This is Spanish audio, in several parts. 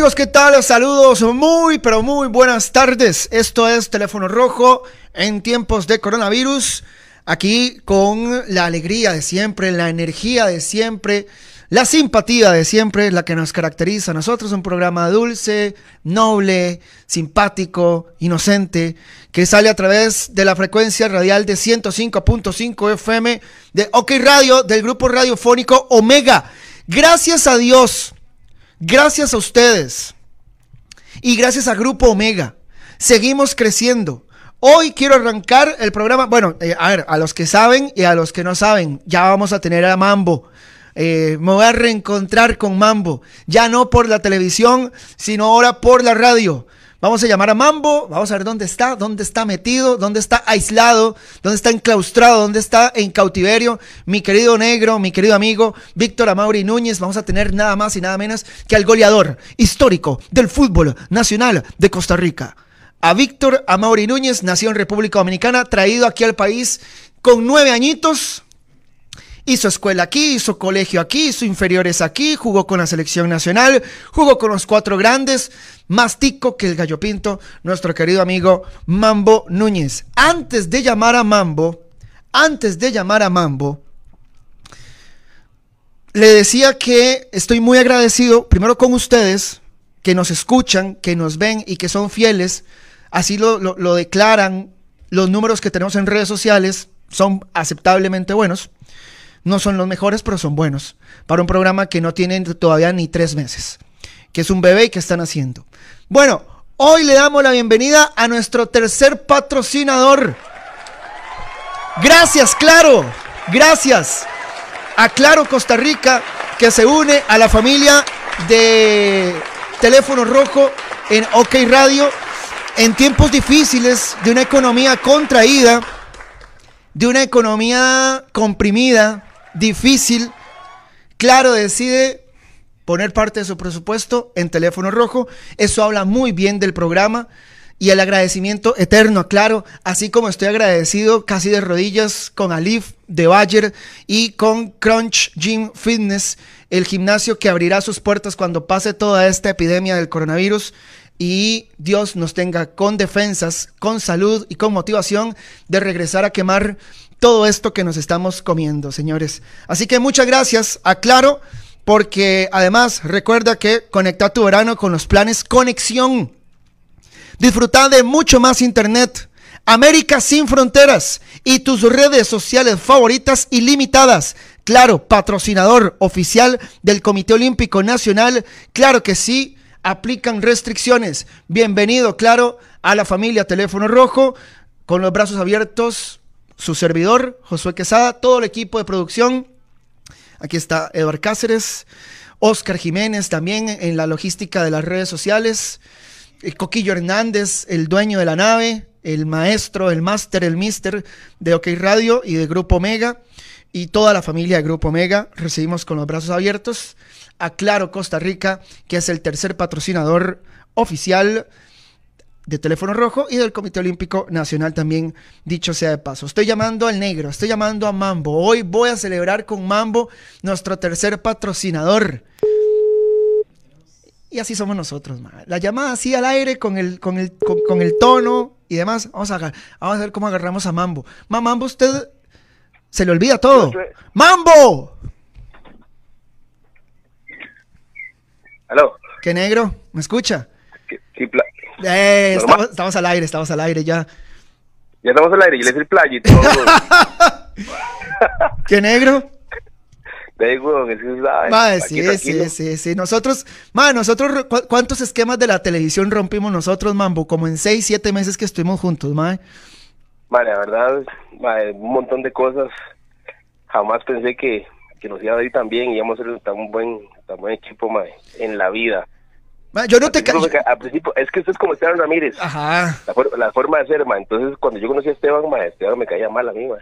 Amigos, ¿qué tal? Saludos, muy, pero muy buenas tardes. Esto es Teléfono Rojo en tiempos de coronavirus. Aquí con la alegría de siempre, la energía de siempre, la simpatía de siempre, la que nos caracteriza a nosotros. Un programa dulce, noble, simpático, inocente, que sale a través de la frecuencia radial de 105.5 FM de OK Radio, del grupo radiofónico Omega. Gracias a Dios Gracias a ustedes y gracias a Grupo Omega, seguimos creciendo. Hoy quiero arrancar el programa. Bueno, eh, a ver, a los que saben y a los que no saben, ya vamos a tener a Mambo. Eh, me voy a reencontrar con Mambo, ya no por la televisión, sino ahora por la radio. Vamos a llamar a Mambo, vamos a ver dónde está, dónde está metido, dónde está aislado, dónde está enclaustrado, dónde está en cautiverio. Mi querido negro, mi querido amigo Víctor Amaury Núñez, vamos a tener nada más y nada menos que al goleador histórico del fútbol nacional de Costa Rica. A Víctor Amaury Núñez, nació en República Dominicana, traído aquí al país con nueve añitos, Hizo escuela aquí, hizo colegio aquí, hizo inferiores aquí, jugó con la selección nacional, jugó con los cuatro grandes, más tico que el gallo pinto, nuestro querido amigo Mambo Núñez. Antes de llamar a Mambo, antes de llamar a Mambo, le decía que estoy muy agradecido, primero con ustedes, que nos escuchan, que nos ven y que son fieles, así lo, lo declaran los números que tenemos en redes sociales, son aceptablemente buenos. No son los mejores, pero son buenos. Para un programa que no tiene todavía ni tres meses. Que es un bebé y que están haciendo. Bueno, hoy le damos la bienvenida a nuestro tercer patrocinador. Gracias, Claro. Gracias a Claro Costa Rica que se une a la familia de Teléfono Rojo en OK Radio en tiempos difíciles de una economía contraída, de una economía comprimida, difícil, claro, decide poner parte de su presupuesto en teléfono rojo. Eso habla muy bien del programa y el agradecimiento eterno, claro, así como estoy agradecido casi de rodillas con Alif de Bayer y con Crunch Gym Fitness, el gimnasio que abrirá sus puertas cuando pase toda esta epidemia del coronavirus y Dios nos tenga con defensas, con salud y con motivación de regresar a quemar todo esto que nos estamos comiendo, señores. Así que muchas gracias a Claro, porque además recuerda que conecta tu verano con los planes Conexión. Disfruta de mucho más internet. América sin fronteras y tus redes sociales favoritas ilimitadas. Claro, patrocinador oficial del Comité Olímpico Nacional. Claro que sí, aplican restricciones. Bienvenido, claro, a la familia Teléfono Rojo, con los brazos abiertos su servidor, Josué Quesada, todo el equipo de producción. Aquí está Eduard Cáceres, Oscar Jiménez también en la logística de las redes sociales, el Coquillo Hernández, el dueño de la nave, el maestro, el máster, el mister de OK Radio y de Grupo Omega y toda la familia de Grupo Omega. Recibimos con los brazos abiertos a Claro Costa Rica, que es el tercer patrocinador oficial de Teléfono Rojo y del Comité Olímpico Nacional también, dicho sea de paso. Estoy llamando al negro, estoy llamando a Mambo. Hoy voy a celebrar con Mambo nuestro tercer patrocinador. Y así somos nosotros, La llamada así al aire con el, con el, con, el tono y demás. Vamos a, vamos a ver cómo agarramos a Mambo. Mambo, usted se le olvida todo. ¡Mambo! ¿Aló? ¿Qué negro? ¿Me escucha? Sí, eh, estamos, al aire, estamos al aire ya. Ya estamos al aire, y le el playa y todo. ¿Qué negro? Madre, sí, sí, sí, sí. Nosotros, madre, nosotros, ¿cuántos esquemas de la televisión rompimos nosotros, Mambo? Como en seis, siete meses que estuvimos juntos, madre. Madre, la verdad, madre, un montón de cosas. Jamás pensé que, que nos iba a ir tan bien y íbamos a ser tan buen, tan buen equipo, madre, en la vida. Yo no te Al principio, es que usted es como Esteban Ramírez. Ajá. La, forma de ser, ma. Entonces, cuando yo conocí a Esteban, ma, Esteban me caía mal a mí, ma.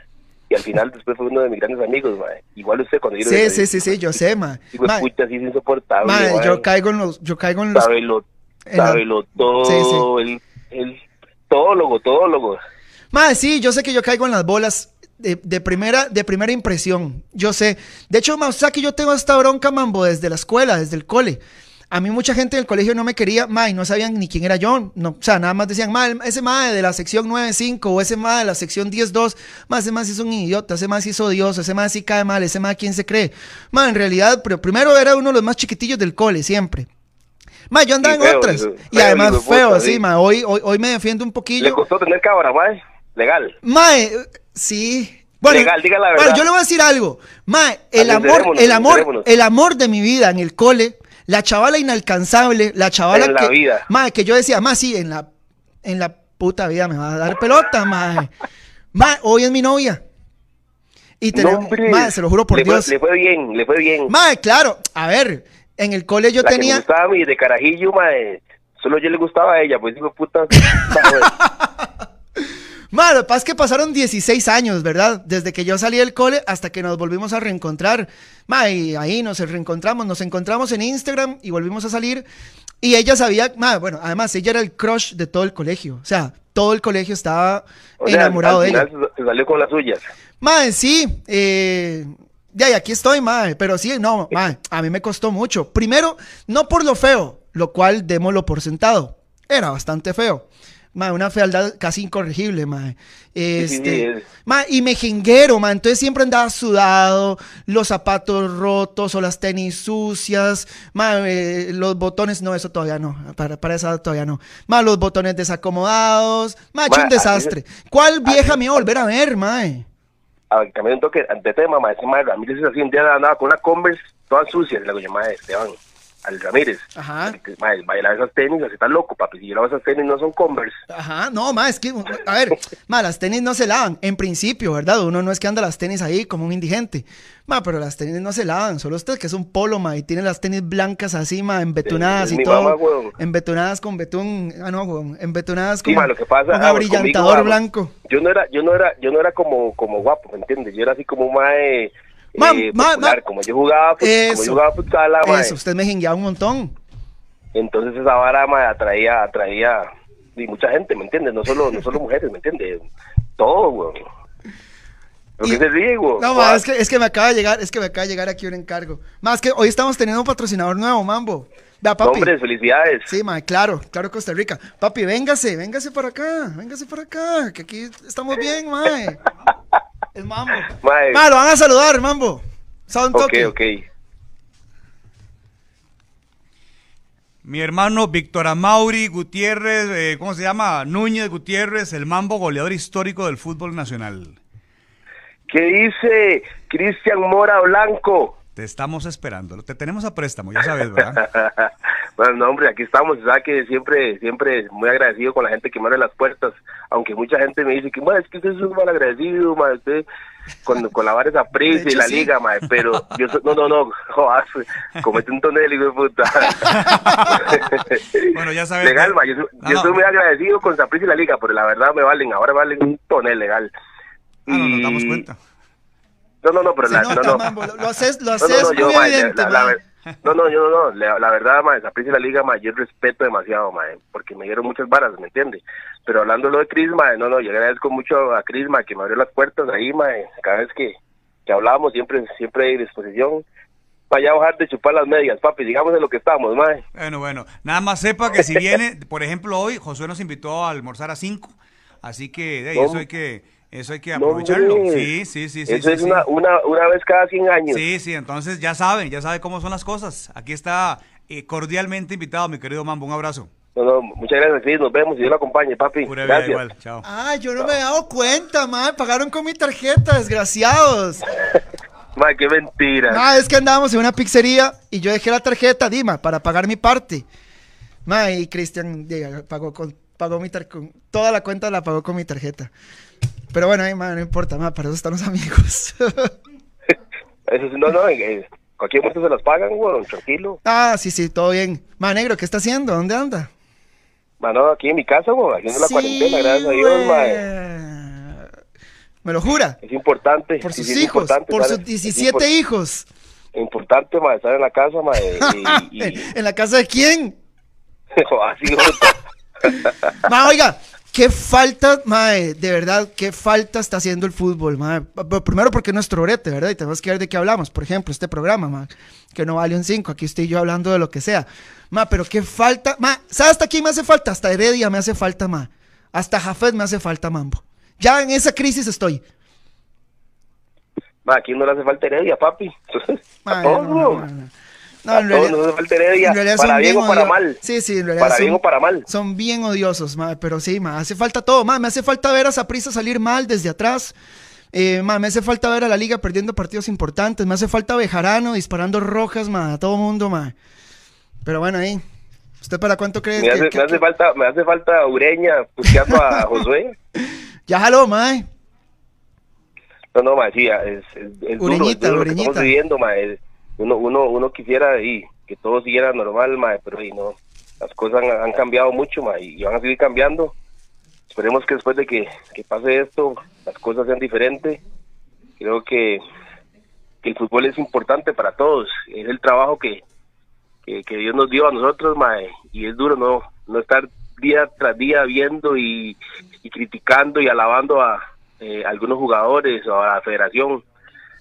Y al final, después fue uno de mis grandes amigos, ma. Igual usted cuando yo Sí, sí, sí, sí, yo sé, ma. Y me escucha así, es insoportable. Ma, yo caigo en los. Yo caigo en los. Sábelo, sábelo todo. Sí, sí. El, el todólogo, todólogo. Ma, sí, yo sé que yo caigo en las bolas. De, de, primera, de primera impresión, yo sé. De hecho, ma, o sea que yo tengo esta bronca, mambo, desde la escuela, desde el cole. A mí mucha gente del colegio no me quería, ma, y no sabían ni quién era yo. No, o sea, nada más decían, ma, ese ma de la sección 9.5 o ese ma de la sección 10.2, ma, ese ma sí es un idiota, ese ma sí es odioso, ese ma sí cae mal, ese ma quién se cree. Ma, en realidad, pero primero era uno de los más chiquitillos del cole, siempre. Ma, yo andaba en otras. y además feo, así, ma, hoy, hoy, hoy me defiendo un poquillo. ¿Le costó tener cámara, ma? Legal. Ma, sí, bueno, Legal, diga la verdad. Bueno, yo le voy a decir algo. Ma, el amor, el amor, el amor de mi vida en el cole la chavala inalcanzable, la chavala en que, la vida. Más que yo decía, más sí, en la, en la puta vida me va a dar pelota, más. Más, hoy es mi novia. Y tenemos, más, se lo juro por le Dios. Fue, le fue bien, le fue bien. Más, claro, a ver, en el cole yo la tenía. Que me gustaba a mí de carajillo, más, solo yo le gustaba a ella, pues digo, puta. Que pasa que pasaron 16 años, ¿verdad? Desde que yo salí del cole hasta que nos volvimos a reencontrar. Ma, y ahí nos reencontramos, nos encontramos en Instagram y volvimos a salir. Y ella sabía, ma, bueno, además ella era el crush de todo el colegio. O sea, todo el colegio estaba enamorado de ella. Se salió con las suyas. Ma, sí, eh, ya, y aquí estoy, ma, pero sí, no, ma, a mí me costó mucho. Primero, no por lo feo, lo cual démoslo por sentado. Era bastante feo una fealdad casi incorregible, ma. Este, y mejenguero, ma. Entonces siempre andaba sudado, los zapatos rotos o las tenis sucias, ma, eh, los botones, no, eso todavía no, para, para esa todavía no. Ma, los botones desacomodados, ma, hecho un desastre. ¿Cuál vieja me iba a volver a ver, ma? A ver, también un toque, ante tema, ma, ese ma, a mí así, un día andaba con una Converse toda sucia, le digo, ma, Esteban al Ramírez. Ajá. Baila esas tenis, así está loco, papi. Si yo lavo esas tenis, no son Converse. Ajá, no, ma, es que, a ver, ma, las tenis no se lavan, en principio, ¿verdad? Uno no es que anda las tenis ahí como un indigente. Ma, pero las tenis no se lavan, solo usted que es un polo, ma, y tiene las tenis blancas así, ma, embetunadas y todo. Mamá, embetunadas con betún, ah, no, weón, embetunadas con, sí, lo que pasa, con abrillantador blanco. Yo no era, yo no era, yo no era como, como guapo, ¿me entiendes? Yo era así como más eh, eh, como yo jugaba, eso, como yo jugaba futsal, eso, usted me jingueaba un montón. Entonces esa vara atraía, atraía y mucha gente, ¿me entiendes? No solo, no solo mujeres, ¿me entiendes? Todo, güey. Lo que se ríe, güey. No, es que, es que me acaba de llegar, es que me acaba de llegar aquí un encargo. Más que hoy estamos teniendo un patrocinador nuevo, Mambo. Vea, papi. Hombre, felicidades. Sí, ma, claro, claro, Costa Rica. Papi, véngase, véngase para acá, véngase para acá, que aquí estamos bien, mae. Es Mambo. Mae. Lo van a saludar, Mambo. Son ok, ok. Mi hermano Víctor Amauri Gutiérrez, eh, ¿cómo se llama? Núñez Gutiérrez, el mambo goleador histórico del fútbol nacional. ¿Qué dice Cristian Mora Blanco? Te estamos esperando, te tenemos a préstamo, ya sabes, ¿verdad? bueno, no, hombre, aquí estamos, sabes que siempre, siempre muy agradecido con la gente que me abre las puertas, aunque mucha gente me dice que, es que usted es un mal agradecido, ma, usted con, con la vara esa prisa y la liga, ma, pero yo no, no, no, jodas, comete un tonel, hijo de puta. bueno, ya sabes. Legal, ma, yo, yo soy muy agradecido con Saprissa y la liga, pero la verdad me valen, ahora valen un tonel legal. Ah, no, nos damos cuenta. No, no, no, pero la, no, no. Lo haces, lo haces no, muy evidente, no, no, yo no, no, la, la verdad, ma, esa la liga, ma, yo respeto demasiado, ma, porque me dieron muchas varas, ¿me entiendes? Pero hablando lo de Cris, ma, no, no, yo agradezco mucho a Cris, ma, que me abrió las puertas ahí, ma, cada vez que, que hablábamos, siempre, siempre hay disposición para ya bajar de chupar las medias, papi, digamos en lo que estamos, ma. Bueno, bueno, nada más sepa que si viene, por ejemplo, hoy Josué nos invitó a almorzar a 5, así que de ahí, eso hay que eso hay que aprovecharlo. sí, sí, sí. Eso es Una, una, una, vez cada 100 años. Sí, sí, entonces ya saben, ya saben cómo son las cosas. Aquí está eh, cordialmente invitado, mi querido Mambo. Un abrazo. No, no, muchas gracias, sí, nos vemos y Dios lo acompañe, papi. gracias. Igual. Chao. Ah, yo no me he dado cuenta, man. Pagaron con mi tarjeta, desgraciados. ma, qué mentira. Ah, es que andábamos en una pizzería y yo dejé la tarjeta, Dima, para pagar mi parte. Ma, y Cristian pagó con, pagó mi tarjeta, toda la cuenta la pagó con mi tarjeta. Pero bueno, no importa, para eso están los amigos. eso no, no, eh, cualquier momento se las pagan, güey, tranquilo. Ah, sí, sí, todo bien. Ma, negro, ¿qué está haciendo? ¿Dónde anda? Mano, aquí en mi casa, güey, haciendo la cuarentena, gracias a Dios, ma. ¿Me lo jura? Es importante. Por sus hijos, por sus 17 hijos. Importante, ma, estar en la casa, ma. ¿En la casa de quién? Así, Ma, oiga, qué falta, mae, de verdad, qué falta está haciendo el fútbol, mae. Primero porque es nuestro brete, ¿verdad? Y tenemos que ver de qué hablamos. Por ejemplo, este programa, mae, que no vale un 5. Aquí estoy yo hablando de lo que sea. Ma, pero qué falta. Ma, ¿sabes hasta quién me hace falta? Hasta Heredia me hace falta, ma. Hasta Jafet me hace falta, mambo. Ya en esa crisis estoy. Ma, aquí no le hace falta Heredia, papi. Ma, no, no, no, en realidad, no falta Heredia, para bien, o para mal. Sí, sí, en realidad. Para son, bien o para mal. Son bien odiosos, ma, pero sí, ma, hace falta todo. Ma, me hace falta ver a Saprisa salir mal desde atrás. Eh, ma, me hace falta ver a la liga perdiendo partidos importantes. Me hace falta Bejarano disparando rojas, ma, a todo mundo, ma. Pero bueno, ahí. ¿Usted para cuánto cree? Me hace, que, me hace falta, me hace falta Ureña buscando a Josué. ya jaló, mae. No, no, mae, sí, es, es, es Ureñita, duro, es duro estamos viviendo, mae. Uno, uno, uno quisiera y que todo siguiera normal, mae, pero y no. Las cosas han, cambiado mucho, mae, y van a seguir cambiando. Esperemos que después de que, que pase esto, las cosas sean diferentes. Creo que, el fútbol es importante para todos. Es el trabajo que, que, Dios nos dio a nosotros, mae, y es duro no, no estar día tras día viendo y, criticando y alabando a eh, algunos jugadores o a la federación.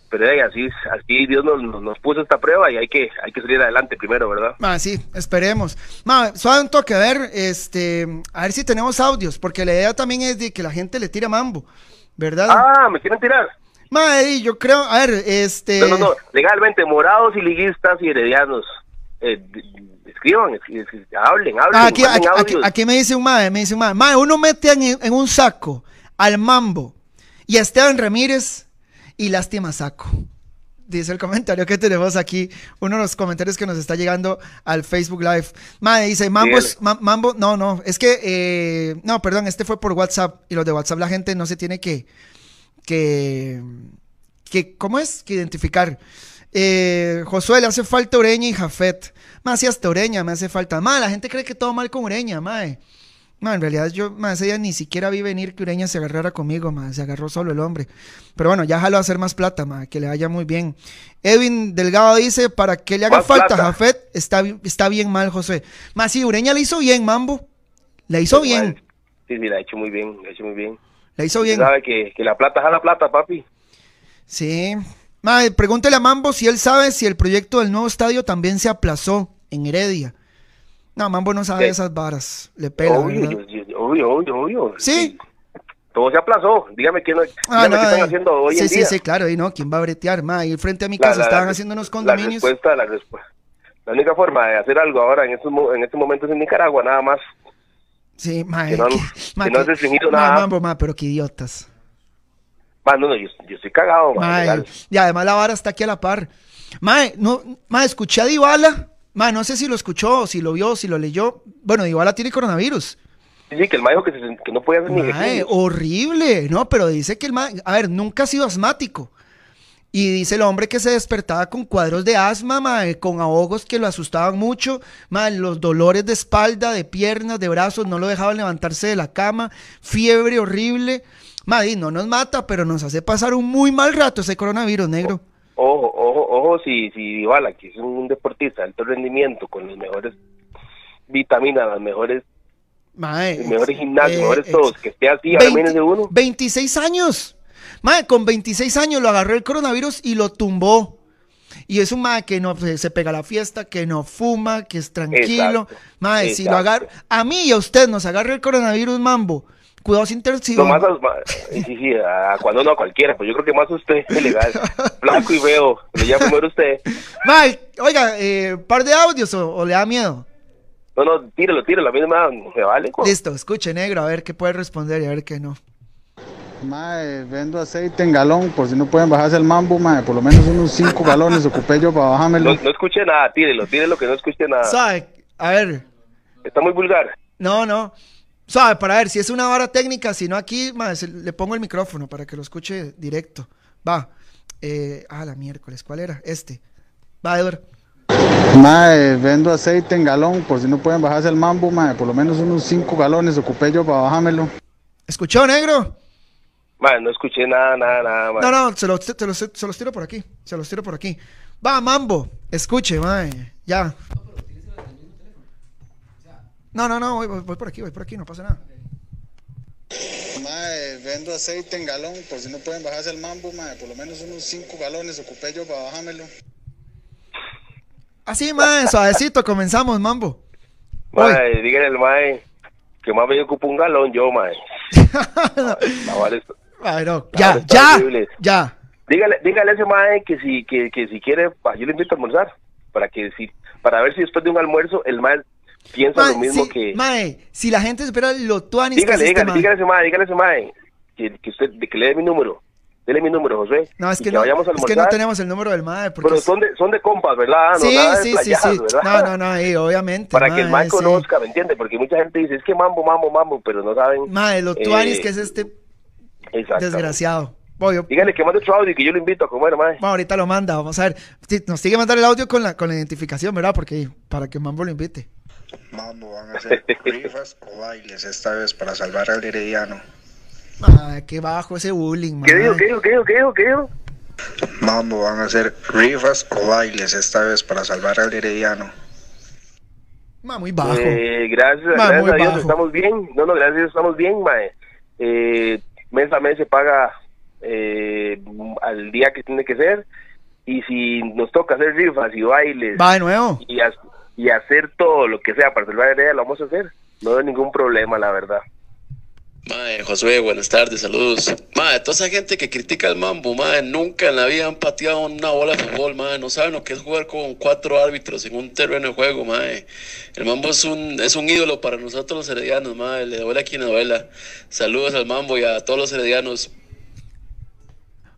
Pero así, así Dios nos, nos, puso esta prueba y hay que, hay que salir adelante primero, ¿verdad? Ah, sí, esperemos. Ma, suave un toque, a ver, este, a ver si tenemos audios, porque la idea también es de que la gente le tire mambo, ¿verdad? Ah, ¿me quieren tirar? Ma, yo creo, a ver, este... No, no, no, legalmente, morados y liguistas y heredianos eh, escriban, hablen, hablen. Ah, aquí, aquí, me dice un mae, me dice un mae, uno mete en, un saco al Mambo y a Esteban Ramírez y lástima saco. Dice el comentario que tenemos aquí, uno de los comentarios que nos está llegando al Facebook Live. Mae, dice, Mambo, Mambo, no, no, es que, eh, no, perdón, este fue por WhatsApp y los de WhatsApp la gente no se tiene que, que, que ¿cómo es? Que identificar. Eh, Josué, le hace falta Ureña y Jafet. Más si hasta Ureña me hace falta. Más la gente cree que todo mal con Ureña, mae. No, en realidad yo, más ella ni siquiera vi venir que Ureña se agarrara conmigo, más se agarró solo el hombre. Pero bueno, ya jalo a hacer más plata, más que le vaya muy bien. Edwin Delgado dice, para que le haga falta a Jafet, está, está bien mal, José. Más si Ureña le hizo bien, Mambo. Le hizo bien. Sí, sí, la ha hecho muy bien, la ha hecho muy bien. La hizo bien. Sabe que, que la plata jala plata, papi. Sí, Madre, pregúntele a Mambo si él sabe si el proyecto del nuevo estadio también se aplazó en Heredia. No, Mambo no sabe esas varas. Le pela. Obvio, obvio, obvio, obvio. ¿Sí? Todo se aplazó. Dígame qué, no, ah, no, qué están eh, haciendo hoy sí, en sí, día. Sí, sí, claro. Y no, ¿quién va a bretear? Ma, y frente a mi casa estaban haciendo unos condominios. La respuesta, la respuesta. La única forma de hacer algo ahora en estos, en estos momentos en Nicaragua, nada más. Sí, ma, que no, que, que no se nada. Mambo, ma, pero qué idiotas no, no, yo, estoy cagado, Y además la vara está aquí a la par. Mae, no, mae, escuché a Dybala. No sé si lo escuchó, si lo vio, si lo leyó. Bueno, Dybala tiene coronavirus. Sí, que el dijo que, que no podía hacer ni mae, horrible, ¿no? Pero dice que el mae, a ver, nunca ha sido asmático. Y dice el hombre que se despertaba con cuadros de asma, mae, con ahogos que lo asustaban mucho, mae, los dolores de espalda, de piernas, de brazos, no lo dejaban levantarse de la cama, fiebre horrible. Madrid no nos mata, pero nos hace pasar un muy mal rato ese coronavirus negro. Ojo, ojo, ojo, si, si Dybala, que es un deportista de alto rendimiento, con las mejores vitaminas, las mejores Mae, los mejores gimnasios, eh, mejores todos, que esté así, 20, de uno. 26 años. Mae, con 26 años lo agarró el coronavirus y lo tumbó. Y es un mae que no se pega a la fiesta, que no fuma, que es tranquilo. Mae, si lo agarra, a mí y a usted nos agarra el coronavirus, mambo cuidados intensivos. más, sí, sí, a, cuando no a cualquiera, pues yo creo que más usted es legal. Blanco y veo, le llamo primero usted. Mal, oiga, eh, par de audios o, le da miedo. No, no, tírelo, tírelo, a mí me vale. Listo, escuche negro, a ver qué puede responder y a ver qué no. Mae, vendo aceite en galón, por si no pueden bajarse el mambo, mae, por lo menos unos 5 galones ocupé yo para bajármelo. No, no escuché nada, tírelo, tírelo que no escuché nada. ¿Sabe? A ver. Está muy vulgar. No, no. ¿Sabe? Para ver si es una vara técnica, si no aquí, le pongo el micrófono para que lo escuche directo. Va. Eh, ah, la miércoles, ¿cuál era? Este. Va, Edward. Mae, vendo aceite en galón, por si no pueden bajarse el mambo, mae, por lo menos unos 5 galones ocupé yo para bajármelo. ¿Escuchó, negro? Mae, no escuché nada, nada, nada, mae. No, no, se, los, se los tiro por aquí, se los tiro por aquí. Va, mambo, escuche, mae, ya. No, no, no, voy, por aquí, voy por aquí, no pasa nada. Mae, vendo aceite en galón, por si no pueden bajarse el mambo, mae, por lo menos unos 5 galones ocupé yo para bajármelo. Así, mae, suavecito, comenzamos, mambo. Mae, díganle al mae que más me ocupo un galón yo, mae. no, no. Ya, ya, ya. Dígale, dígale a ese mae que si, que, que si quiere, yo le invito a almorzar, para que si, para ver si después de un almuerzo el mae piensa lo mismo que... Mae, si la gente espera lo tuanis dígale, que dígale, dígale, ese mae, dígale a ese mae, que, que usted, que le dé mi número. Dele mi número, José. No, es que, no, es que no tenemos el número del MAE. Pero son de, son de compas, ¿verdad? No, sí, sí, sí, sí. No, no, no, obviamente. Para que el MAE conozca, ¿me entiende? Porque mucha gente dice, es que mambo, mambo, mambo, pero no saben. MAE, lo tuanis eh, que es este desgraciado. Voy, Dígale que mande otro audio y que yo lo invito a comer, mae. Bueno, ahorita lo manda, vamos a ver. Nos sigue mandar el audio con la, con la identificación, ¿verdad? Porque para que Mambo lo invite. Mambo, van a hacer rifas o bailes esta vez para salvar al herediano. Ah, qué bajo ese bullying, ¿Qué digo, qué digo, qué digo, qué digo, qué digo? Mambo, van a hacer rifas o bailes esta vez para salvar al herediano. Ma, muy bajo. Eh, gracias, gracias a Dios estamos bien. No, no, gracias a Dios estamos bien, mae. Eh, mes a mes se paga eh, al día que tiene que ser. Y si nos toca hacer rifas y bailes. Va de nuevo. Y, y hacer todo lo que sea para salvar a Heredia, lo vamos a hacer. No hay ningún problema, la verdad. Mae, Josué, buenas tardes, saludos. Mae, toda esa gente que critica el mambo, mae, nunca en la vida han pateado una bola de fútbol, mae, no saben lo que es jugar con cuatro árbitros en un terreno de juego, mae. El mambo es un, es un ídolo para nosotros los heredianos, mae, le duele a quien duela. Saludos al mambo y a todos los heredianos.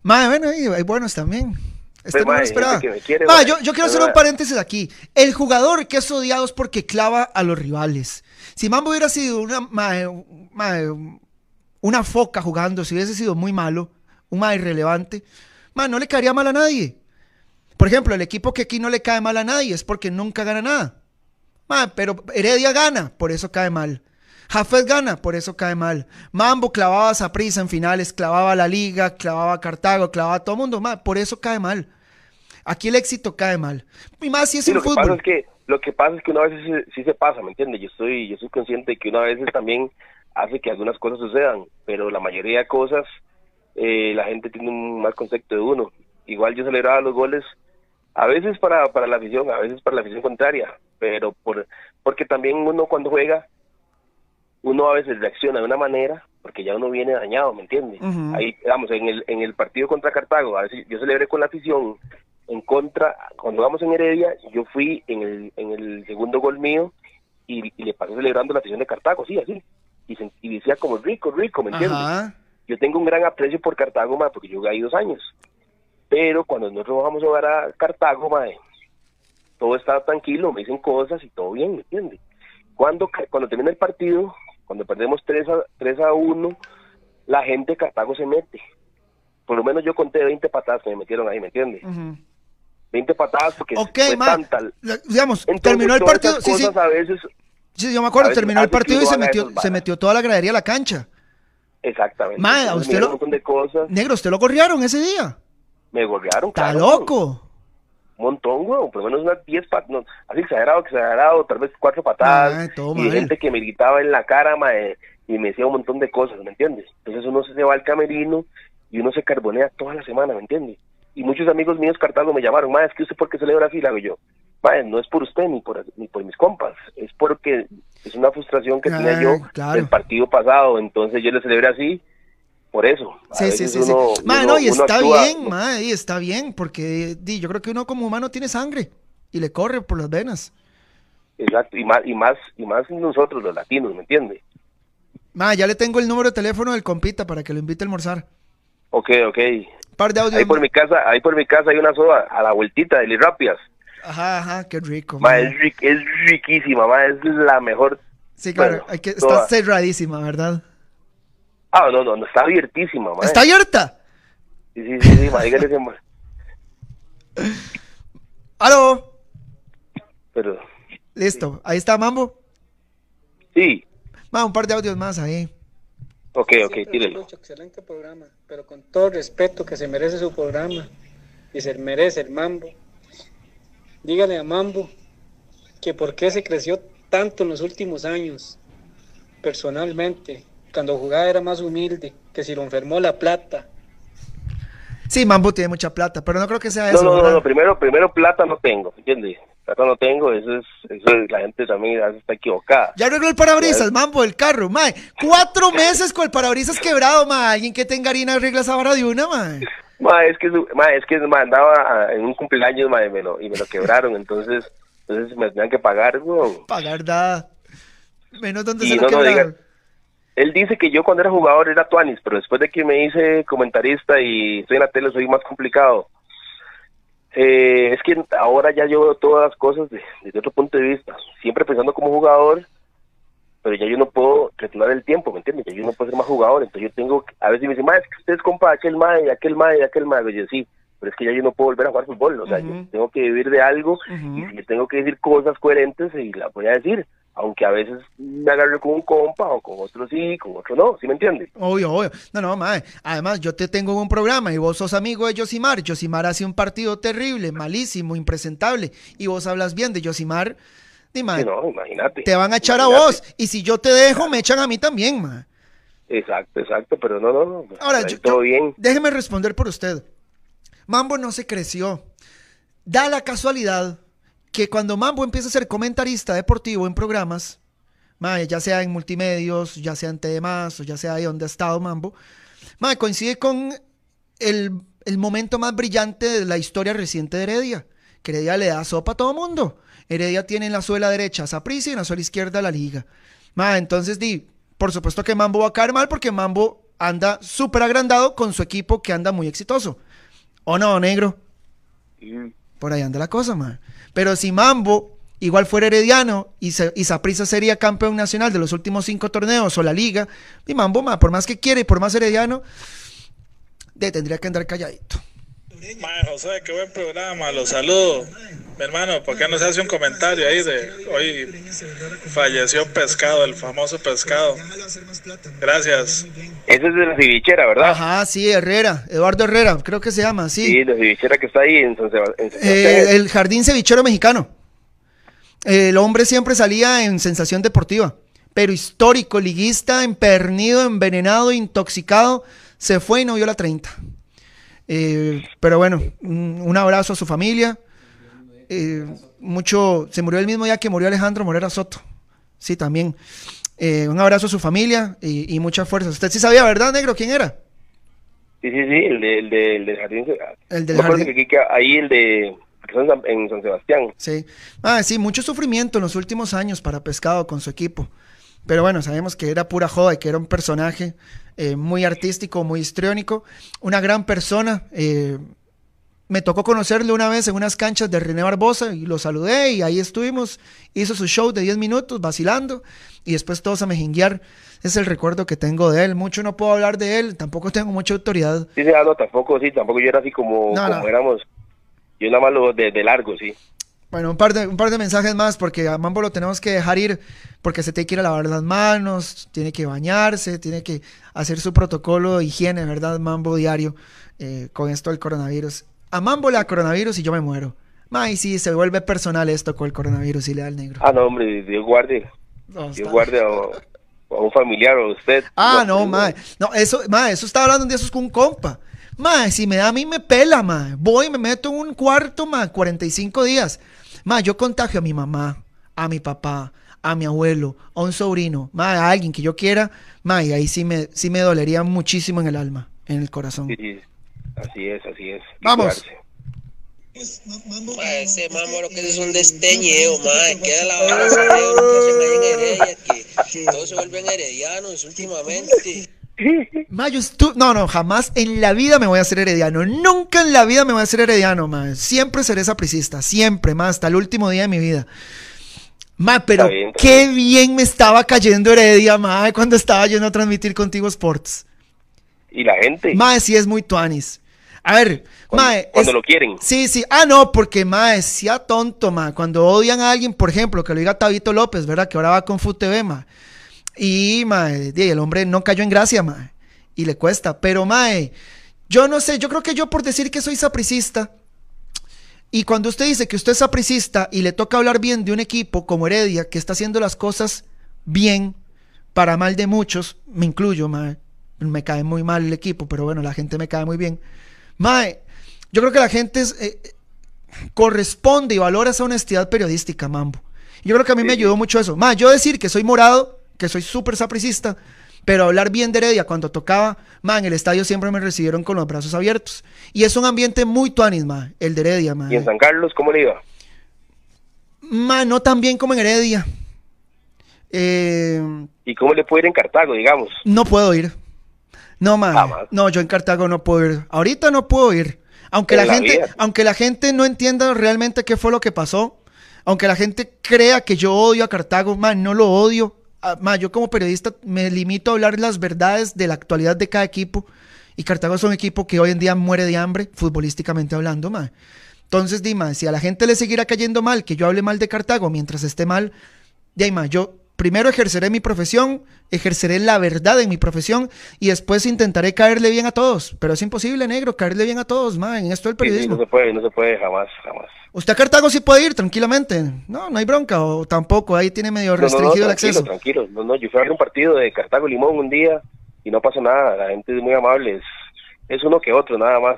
Mae, bueno, hay buenos también. Este no esperaba. Ma, yo, yo, quiero hacer un paréntesis aquí. El jugador que es odiado es porque clava a los rivales. Si Mambo hubiera sido una, una foca jugando, si hubiese sido muy malo, un más irrelevante, no le caería mal a nadie. Por ejemplo, el equipo que aquí no le cae mal a nadie es porque nunca gana nada. pero Heredia gana, por eso cae mal. Jafet gana, por eso cae mal. Mambo clavaba a prisa en finales, clavaba a la Liga, clavaba a Cartago, clavaba a todo el mundo, por eso cae mal. Aquí el éxito cae mal. Y más si es el fútbol. que lo que pasa es que una vez sí, se pasa, ¿me entiendes? Yo estoy, yo soy consciente de que una vez también hace que algunas cosas sucedan, pero la mayoría de cosas eh, la gente tiene un mal concepto de uno. Igual yo celebraba los goles a veces para, para la afición, a veces para la afición contraria, pero por porque también uno cuando juega, uno a veces reacciona de una manera porque ya uno viene dañado, ¿me entiendes? Ahí, vamos, en el, en el partido contra Cartago, a veces yo celebré con la afición en contra, cuando vamos en Heredia, yo fui en el, en el segundo gol mío y, le pasé celebrando la afición de Cartago, sí, así. Y, y decía como rico, rico, ¿me entiendes? Yo tengo un gran aprecio por Cartago, ma, porque yo ahí dos años. Pero cuando nosotros vamos a jugar a Cartago, ma, todo estaba tranquilo, me dicen cosas y todo bien, ¿me entiendes? Cuando, cuando termina el partido, cuando perdemos 3 a, 3 a 1, la gente de Cartago se mete. Por lo menos yo conté 20 patadas que me metieron ahí, ¿me entiendes? 20 patadas porque okay, fue tanta. Digamos, terminó el partido. Sí, sí. A veces, sí, yo me acuerdo, terminó el partido y se metió, se metió toda la gradería a la cancha. Exactamente. Ma, usted lo, de cosas. Negro, ¿usted lo corrieron ese día? Me corrieron, Está loco. Un montón, güey, por lo menos unas 10 patadas, así exagerado, exagerado, tal vez cuatro patadas. y gente que me gritaba en la cara, ma, y me decía un montón de cosas, ¿me entiendes? Entonces uno se va al camerino y uno se carbonea toda la semana, ¿me entiendes? Y muchos amigos míos Cartago me llamaron, ma, es que usted por qué celebra así, la yo, ma, no es por usted ni por, ni por mis compas, es porque es una frustración que tenía yo ah, del partido pasado, entonces yo le celebré así, por eso. sí, sí, sí, Ma, no, y está bien, ma, y está bien, porque di, yo creo que uno como humano tiene sangre y le corre por las venas. Exacto, y más, y más, y más nosotros los latinos, ¿me entiende? Ma, ya le tengo el número de teléfono del compita para que lo invite a almorzar. Ok, ok. Ahí por mi casa, ahí por mi casa hay una soda a la vueltita de Lirapias. Ajá, ajá, qué rico. Ma, es, es, riquísima, ma, es la mejor. Sí, claro, hay que, está cerradísima, ¿verdad? Ah, no, no, no, está abiertísima, ma. ¿Está abierta? Sí, sí, sí, sí ma, dígale. ¿Aló? Pero... Listo, ahí está Mambo. Sí. Ma, un par de audios más ahí. Ok, ok, tírelo. Excelente programa, pero con todo respeto que se merece su programa y se merece el Mambo. Dígale a Mambo que por qué se creció tanto en los últimos años, personalmente, cuando jugaba era más humilde, que si lo enfermó la plata. Sí, Mambo tiene mucha plata, pero no creo que sea eso. No, no, no, primero, primero plata no tengo, ¿entiendes? Plata no tengo, eso es, eso es, la gente también está equivocada. Ya arregló el parabrisas, Mambo, el carro, mae. Cuatro meses con el parabrisas quebrado, mae. Alguien que tenga harina arregla esa vara de una, mae. Ma, es que, ma, es que ma, andaba en un cumpleaños ma, y, me lo, y me lo quebraron, entonces, entonces me tenían que pagar, güey. Pagar nada. Menos donde se lo no, quebraron. él dice que yo cuando era jugador era Tuanis, pero después de que me hice comentarista y estoy en la tele soy más complicado. Eh, es que ahora ya yo veo todas las cosas desde otro punto de vista, siempre pensando como jugador pero ya yo no puedo retomar el tiempo, ¿me entiendes? Ya yo no puedo ser más jugador, entonces yo tengo, a veces me dicen, es que ustedes compa aquel mae, aquel mae, aquel mae, yo sí, pero es que ya yo no puedo volver a jugar fútbol, o sea, yo tengo que vivir de algo y si yo tengo que decir cosas coherentes y las voy a decir, aunque a veces me agarre con un compa o con otro sí, con otro no, ¿sí me entiendes? Obvio, obvio. No, no, mae. Además, yo te tengo un programa y vos sos amigo de Josimar. Josimar hace un partido terrible, malísimo, impresentable. Y vos hablas bien de Josimar no, imagínate. Te van a echar a vos. Y si yo te dejo, me echan a mí también, ma. Exacto, exacto, pero no, no, no. Ahora, todo bien. Déjeme responder por usted. Mambo no se creció. Da la casualidad que cuando Mambo empieza a ser comentarista deportivo en programas, ya sea en multimedios, ya sea en TDMás, o ya sea ahí donde ha estado Mambo, coincide con el, el, momento más brillante de la historia reciente de Heredia, que Heredia le da sopa a todo mundo. Heredia tiene en la suela derecha a Saprissa y en la suela izquierda la liga. Ma, entonces di, por supuesto que Mambo va a caer mal porque Mambo anda súper agrandado con su equipo que anda muy exitoso. ¿O no, negro? Por ahí anda la cosa, ma. Pero si Mambo igual fuera herediano y, Saprissa sería campeón nacional de los últimos cinco torneos o la liga, y Mambo, ma, por más que quiere y por más herediano, tendría que andar calladito. Mae, José, qué buen programa, los saludo. Mi hermano, ¿por qué no se hace un comentario ahí de hoy falleció pescado, el famoso pescado? Gracias. Ese es de la cevichera, ¿verdad? Ajá, sí, Herrera, Eduardo Herrera, creo que se llama, sí. Sí, la cevichera que está ahí en San Sebastián. Eh, el jardín cevichero mexicano. el hombre siempre salía en sensación deportiva, pero histórico, liguista, empernido, envenenado, intoxicado, se fue y no vio la 30. Eh, pero bueno, un, abrazo a su familia. Eh, mucho, se murió el mismo día que murió Alejandro Morera Soto. Sí, también. Eh, un abrazo a su familia y, y mucha fuerza. Usted sí sabía, ¿verdad, negro? ¿Quién era? Sí, sí, sí, el, de, el, de, el del jardín. El del jardín. ahí el de en San Sebastián. Sí. Ah, sí, mucho sufrimiento en los últimos años para Pescado con su equipo. Pero bueno, sabemos que era pura joda y que era un personaje eh, muy artístico, muy histriónico, una gran persona. Eh, me tocó conocerle una vez en unas canchas de René Barbosa y lo saludé y ahí estuvimos. Hizo su show de 10 minutos vacilando y después todos a mejinguear. Es el recuerdo que tengo de él. Mucho no puedo hablar de él, tampoco tengo mucha autoridad. Sí, sí, no, tampoco, sí, tampoco yo era así como, éramos. Yo nada más lo de, de largo, sí. Bueno, un par, de, un par de mensajes más porque a Mambo lo tenemos que dejar ir porque se tiene que ir a lavar las manos, tiene que bañarse, tiene que hacer su protocolo de higiene, ¿verdad? Mambo diario eh, con esto del coronavirus. A Mambo le da coronavirus y yo me muero. Ay, sí, se vuelve personal esto con el coronavirus y le da el negro. Ah, no, hombre, Dios guarde. Dios guarde a, un familiar o a usted. Ah, no, mae. No, eso, mae, eso estaba hablando un día eso con un compa. Mae, si me da a mí me pela, mae. Voy, me meto en un cuarto, mae, 45 días. Ma, yo contagio a mi mamá, a mi papá, a mi abuelo, a un sobrino, ma, a alguien que yo quiera, ma, y ahí sí me, sí me dolería muchísimo en el alma, en el corazón. Sí, así es, así es. Vamos. Ma, ese mambo lo que es un desteñeo, ma, queda la hora de que se me en Heredia, que todos se vuelven heredianos últimamente. Mayo, no, no, jamás en la vida me voy a hacer herediano. Nunca en la vida me voy a hacer herediano, ma. Siempre seré sapricista, siempre, más hasta el último día de mi vida. Ma, pero qué bien me estaba cayendo Heredia, ma, cuando estaba yendo a transmitir contigo Sports. ¿Y la gente? Ma, sí es muy tuanis. A ver, cuando, Cuando lo quieren. Sí, sí. Ah, no, porque, ma, sea tonto, ma. Cuando odian a alguien, por ejemplo, que lo diga Tabito López, ¿verdad? Que ahora va con FUTV, y, mae, el hombre no cayó en gracia, mae. Y le cuesta. Pero, mae, yo no sé, yo creo que yo por decir que soy sapricista, y cuando usted dice que usted es sapricista y le toca hablar bien de un equipo como Heredia, que está haciendo las cosas bien, para mal de muchos, me incluyo, mae, me cae muy mal el equipo, pero bueno, la gente me cae muy bien. Mae, yo creo que la gente es, eh, corresponde y valora esa honestidad periodística, Mambo. Yo creo que a mí me ayudó mucho eso. Mae, yo decir que soy morado, que soy súper sapricista, pero hablar bien de Heredia cuando tocaba, ma, en el estadio siempre me recibieron con los brazos abiertos. Y es un ambiente muy tuanis, el de Heredia. ¿Y en San Carlos cómo le iba? Ma, no tan bien como en Heredia. Eh, ¿Y cómo le puede ir en Cartago, digamos? No puedo ir. No, ma. No, yo en Cartago no puedo ir. Ahorita no puedo ir. Aunque la, gente, aunque la gente no entienda realmente qué fue lo que pasó, aunque la gente crea que yo odio a Cartago, man, no lo odio. Ah, yo como periodista me limito a hablar las verdades de la actualidad de cada equipo. Y Cartago es un equipo que hoy en día muere de hambre, futbolísticamente hablando, ma. Entonces, Dima, si a la gente le seguirá cayendo mal que yo hable mal de Cartago mientras esté mal, Dima, yo primero ejerceré mi profesión, ejerceré la verdad en mi profesión y después intentaré caerle bien a todos. Pero es imposible, negro, caerle bien a todos, ma, en esto del periodismo. no se puede, no se puede, jamás, jamás. ¿Usted a Cartago sí puede ir tranquilamente? No, no hay bronca, o tampoco, ahí tiene medio restringido el acceso. Tranquilo, no, no, yo fui a ver un partido de Cartago Limón un día y no pasó nada, la gente es muy amable, es, es uno que otro, nada más.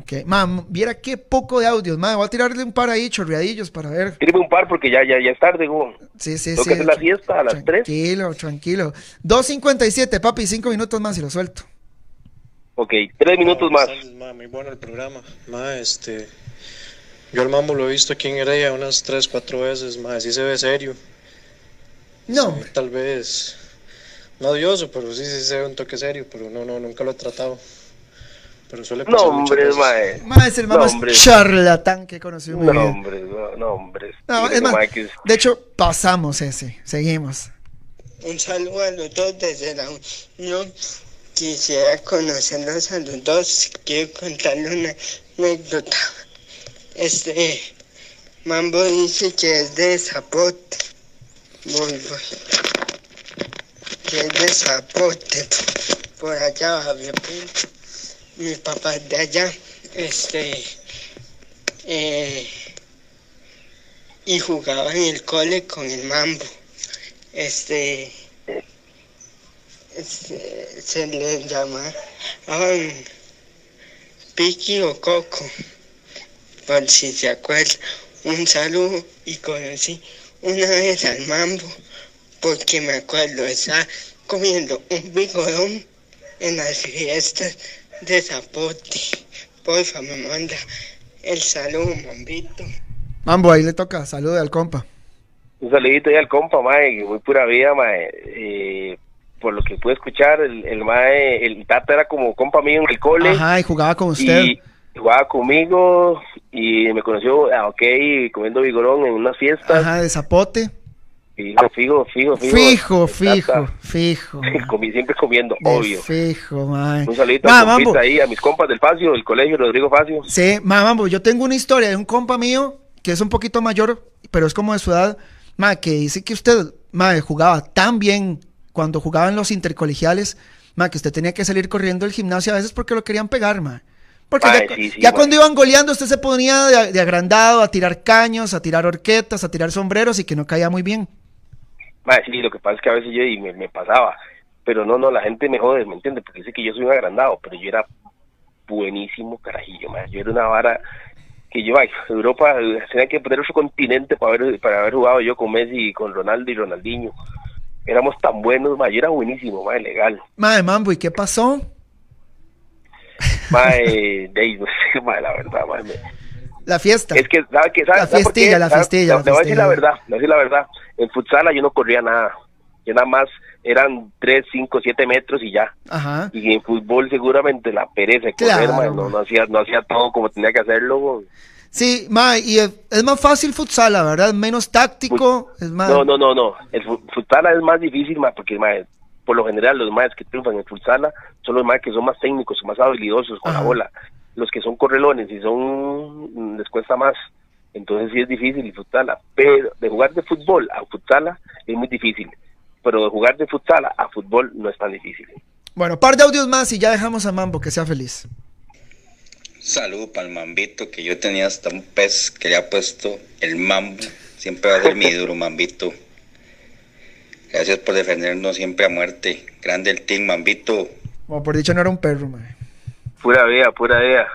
Ok, mam, viera qué poco de audios, mam, voy a tirarle un par ahí, chorreadillos para ver. Tírame un par porque ya, ya, ya es tarde, güey. Sí, sí, Tengo sí. que hacer la fiesta a las 3. Tranquilo, tranquilo. 2.57, papi, 5 minutos más y lo suelto. Ok, 3 minutos más. muy bueno el programa. Ma, este, yo el mambo lo he visto aquí en Heredia unas 3, 4 veces, ma, sí se ve serio. No. tal vez, no odioso, pero sí, sí se ve un toque serio, pero no, no, nunca lo he tratado. Pero suele pasar No, hombre, mae. Mae es el más charlatán que he conocido. No, hombre, no, no, hombre. No, es más, de hecho, pasamos ese. Seguimos. Un saludo a los dos desde la Unión. Quisiera conocerlos a los dos. Quiero contarle una anécdota. Este, Mambo dice que es de Zapote. Voy, voy. Que es de Zapote. Por allá, Javier Pinto mi papá de allá, este, eh, y jugaba en el cole con el mambo. Este, este se le llamaban Piki o Coco, por si se acuerda. Un saludo y conocí una vez al mambo, porque me acuerdo, estaba comiendo un bigorón en las fiestas de Zapote. Porfa, me manda el saludo, Mambito. Mambo, ahí le toca, saludo al compa. Un saludito ahí al compa, mae, muy pura vida, mae. Eh, por lo que pude escuchar, el, el mae, el Tata era como compa mío en el cole. Ajá, y jugaba con usted. Y jugaba conmigo y me conoció, ah, ok, comiendo vigorón en unas fiestas. Ajá, de Zapote. Fijo, fijo, fijo, fijo. Fijo, fijo, siempre comiendo, obvio. Fijo, man. Un saludito a, ahí, a mis compas del Facio, del colegio Rodrigo Facio. Sí, mambo, yo tengo una historia de un compa mío que es un poquito mayor, pero es como de su edad, ma, que dice que usted, ma, jugaba tan bien cuando jugaban los intercolegiales, ma, que usted tenía que salir corriendo del gimnasio a veces porque lo querían pegar, ma. Porque ya, cuando iban goleando, usted se ponía de, de, agrandado a tirar caños, a tirar horquetas, a tirar sombreros y que no caía muy bien sí, lo que pasa es que a veces yo y me, pasaba, pero no, no, la gente me jode, ¿me entiende? Porque dice que yo soy un agrandado, pero yo era buenísimo carajillo, yo era una vara que yo, ay, Europa tenía que poner otro continente para haber, para haber jugado yo con Messi, con Ronaldo y Ronaldinho. Éramos tan buenos, ma, yo era buenísimo, ma, legal. Madre, mambo, ¿y qué pasó? Mae, de, no sé, ma, la verdad, ma, La fiesta. Es que, ¿sabes qué? ¿Sabe, la fiestilla, la fiestilla. Le voy a decir la verdad, le voy a decir la verdad en futsal yo no corría nada. Yo nada más eran 3, 5, 7 metros y ya. Ajá. Y en fútbol seguramente la pereza de correr, no, no, hacía, no hacía todo como tenía que hacerlo. Sí, ma, y es, más fácil futsal, la verdad, menos táctico, es más... No, no, no, no, el futsal es más difícil, ma, porque ma, por lo general los más que triunfan en futsal son los más que son más técnicos, más habilidosos con la bola. Los que son correlones y son les cuesta más entonces sí es difícil disfrutarla, pero de jugar de fútbol a futsala es muy difícil, pero de jugar de futsala a fútbol no es tan difícil. Bueno, par de audios más y ya dejamos a Mambo que sea feliz. Salud para el mambito, que yo tenía hasta un pez que le ha puesto el mambo. Siempre va a ser mi duro mambito. Gracias por defendernos siempre a muerte. Grande el team, Mambito. Como por dicho, no era un perro, mae. Pura vida, pura vida.